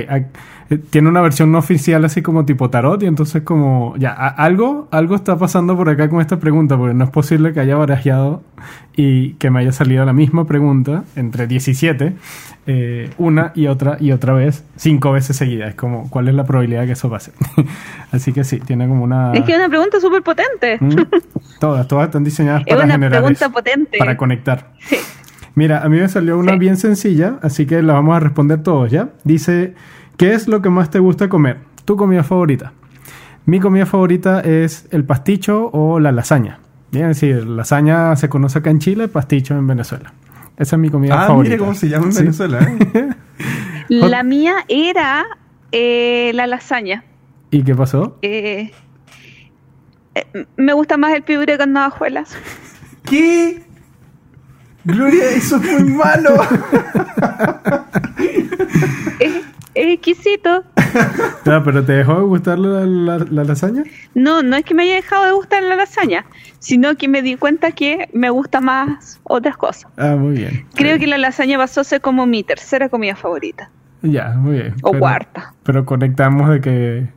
tiene una versión no oficial así como tipo tarot y entonces como, ya, algo, algo está pasando por acá con esta pregunta porque no es posible que haya barajeado y que me haya salido la misma pregunta entre 17, eh, una y otra y otra vez, cinco veces seguidas. Es como, ¿cuál es la probabilidad de que eso pase? así que sí, tiene como una... Es que es una pregunta súper potente. Mm, Todas, todas están diseñadas Es para una generar pregunta eso, potente. para conectar. Sí. Mira, a mí me salió una Sí. bien sencilla, así que la vamos a responder todos, ¿ya? Dice, ¿qué es lo que más te gusta comer? Tu comida favorita. Mi comida favorita es el pasticho o la lasaña, Bien, sí, lasaña se conoce acá en Chile, pasticho en Venezuela. Esa es mi comida Ah, favorita. mire cómo se llama en Sí. Venezuela. ¿eh? La mía era eh, la lasaña. ¿Y qué pasó? Eh, eh, me gusta más el piure con navajuelas. ¿Qué? Gloria, eso es muy malo. Es, es exquisito. Ah, ¿Pero te dejó de gustar la, la- la lasaña? No, no es que me haya dejado de gustar la lasaña, sino que me di cuenta que me gusta más otras cosas. Ah, muy bien. Creo que la lasaña pasó a ser como mi tercera comida favorita. Ya, muy bien. O cuarta. Pero conectamos de que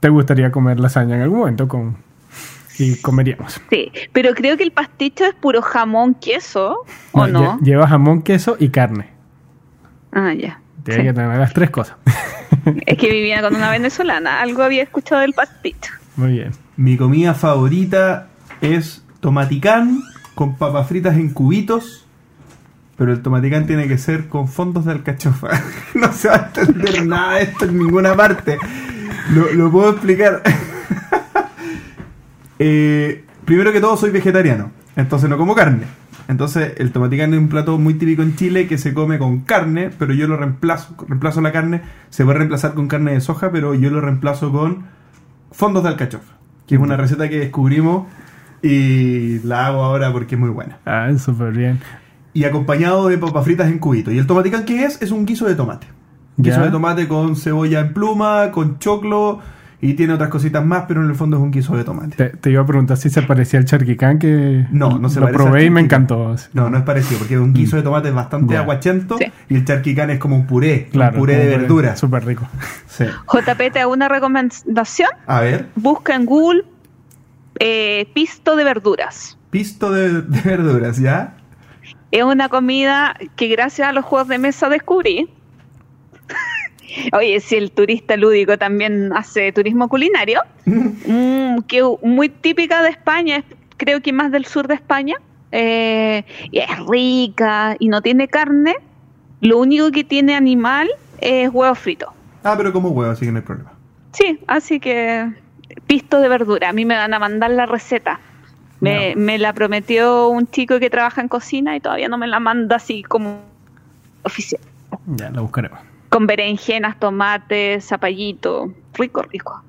te gustaría comer lasaña en algún momento con y comeríamos. Sí, pero creo que el pasticho es puro jamón, queso, ¿o no? lle- Lleva jamón, queso y carne. Ah, ya. Tiene Sí. que tener las tres cosas. Es que vivía con una venezolana, algo había escuchado del pasticho. Muy bien. Mi comida favorita es tomaticán con papas fritas en cubitos. Pero el tomaticán tiene que ser con fondos de alcachofa. no se va a entender nada de esto en ninguna parte. Lo, lo puedo explicar. Eh, primero que todo, soy vegetariano. Entonces no como carne. Entonces el tomaticán es un plato muy típico en Chile que se come con carne, pero yo lo reemplazo. Reemplazo la carne. Se puede reemplazar con carne de soja, pero yo lo reemplazo con fondos de alcachofa. Que es una receta que descubrimos y la hago ahora porque es muy buena. Ah, súper bien. Y acompañado de papas fritas en cubito. ¿Y el tomaticán qué es? Es un guiso de tomate. Guiso de tomate con cebolla en pluma, con choclo y tiene otras cositas más, pero en el fondo es un guiso de tomate. Te, te iba a preguntar si se parecía al charquicán que No, no se lo probé y me encantó. No, no es parecido, porque es un guiso de tomate bastante Ya. aguachento Sí. y el charquicán es como un puré, Claro, un puré de como verduras. Súper rico. Sí. JP, te hago una recomendación. A ver, Busca en Google eh, pisto de verduras. pisto de, de verduras, ¿ya? Es una comida que gracias a los juegos de mesa descubrí. Oye, si el turista lúdico también hace turismo culinario, mm, que muy típica de España, es- creo que más del sur de España, eh, y es rica y no tiene carne, lo único que tiene animal es huevo frito. Ah, pero como huevo, así que no hay problema. Sí, así que pisto de verdura. A mí me van a mandar la receta. Me, me la prometió un chico que trabaja en cocina y todavía no me la manda así como oficial. Ya, lo buscaremos con berenjenas, tomates, zapallito. Rico, rico.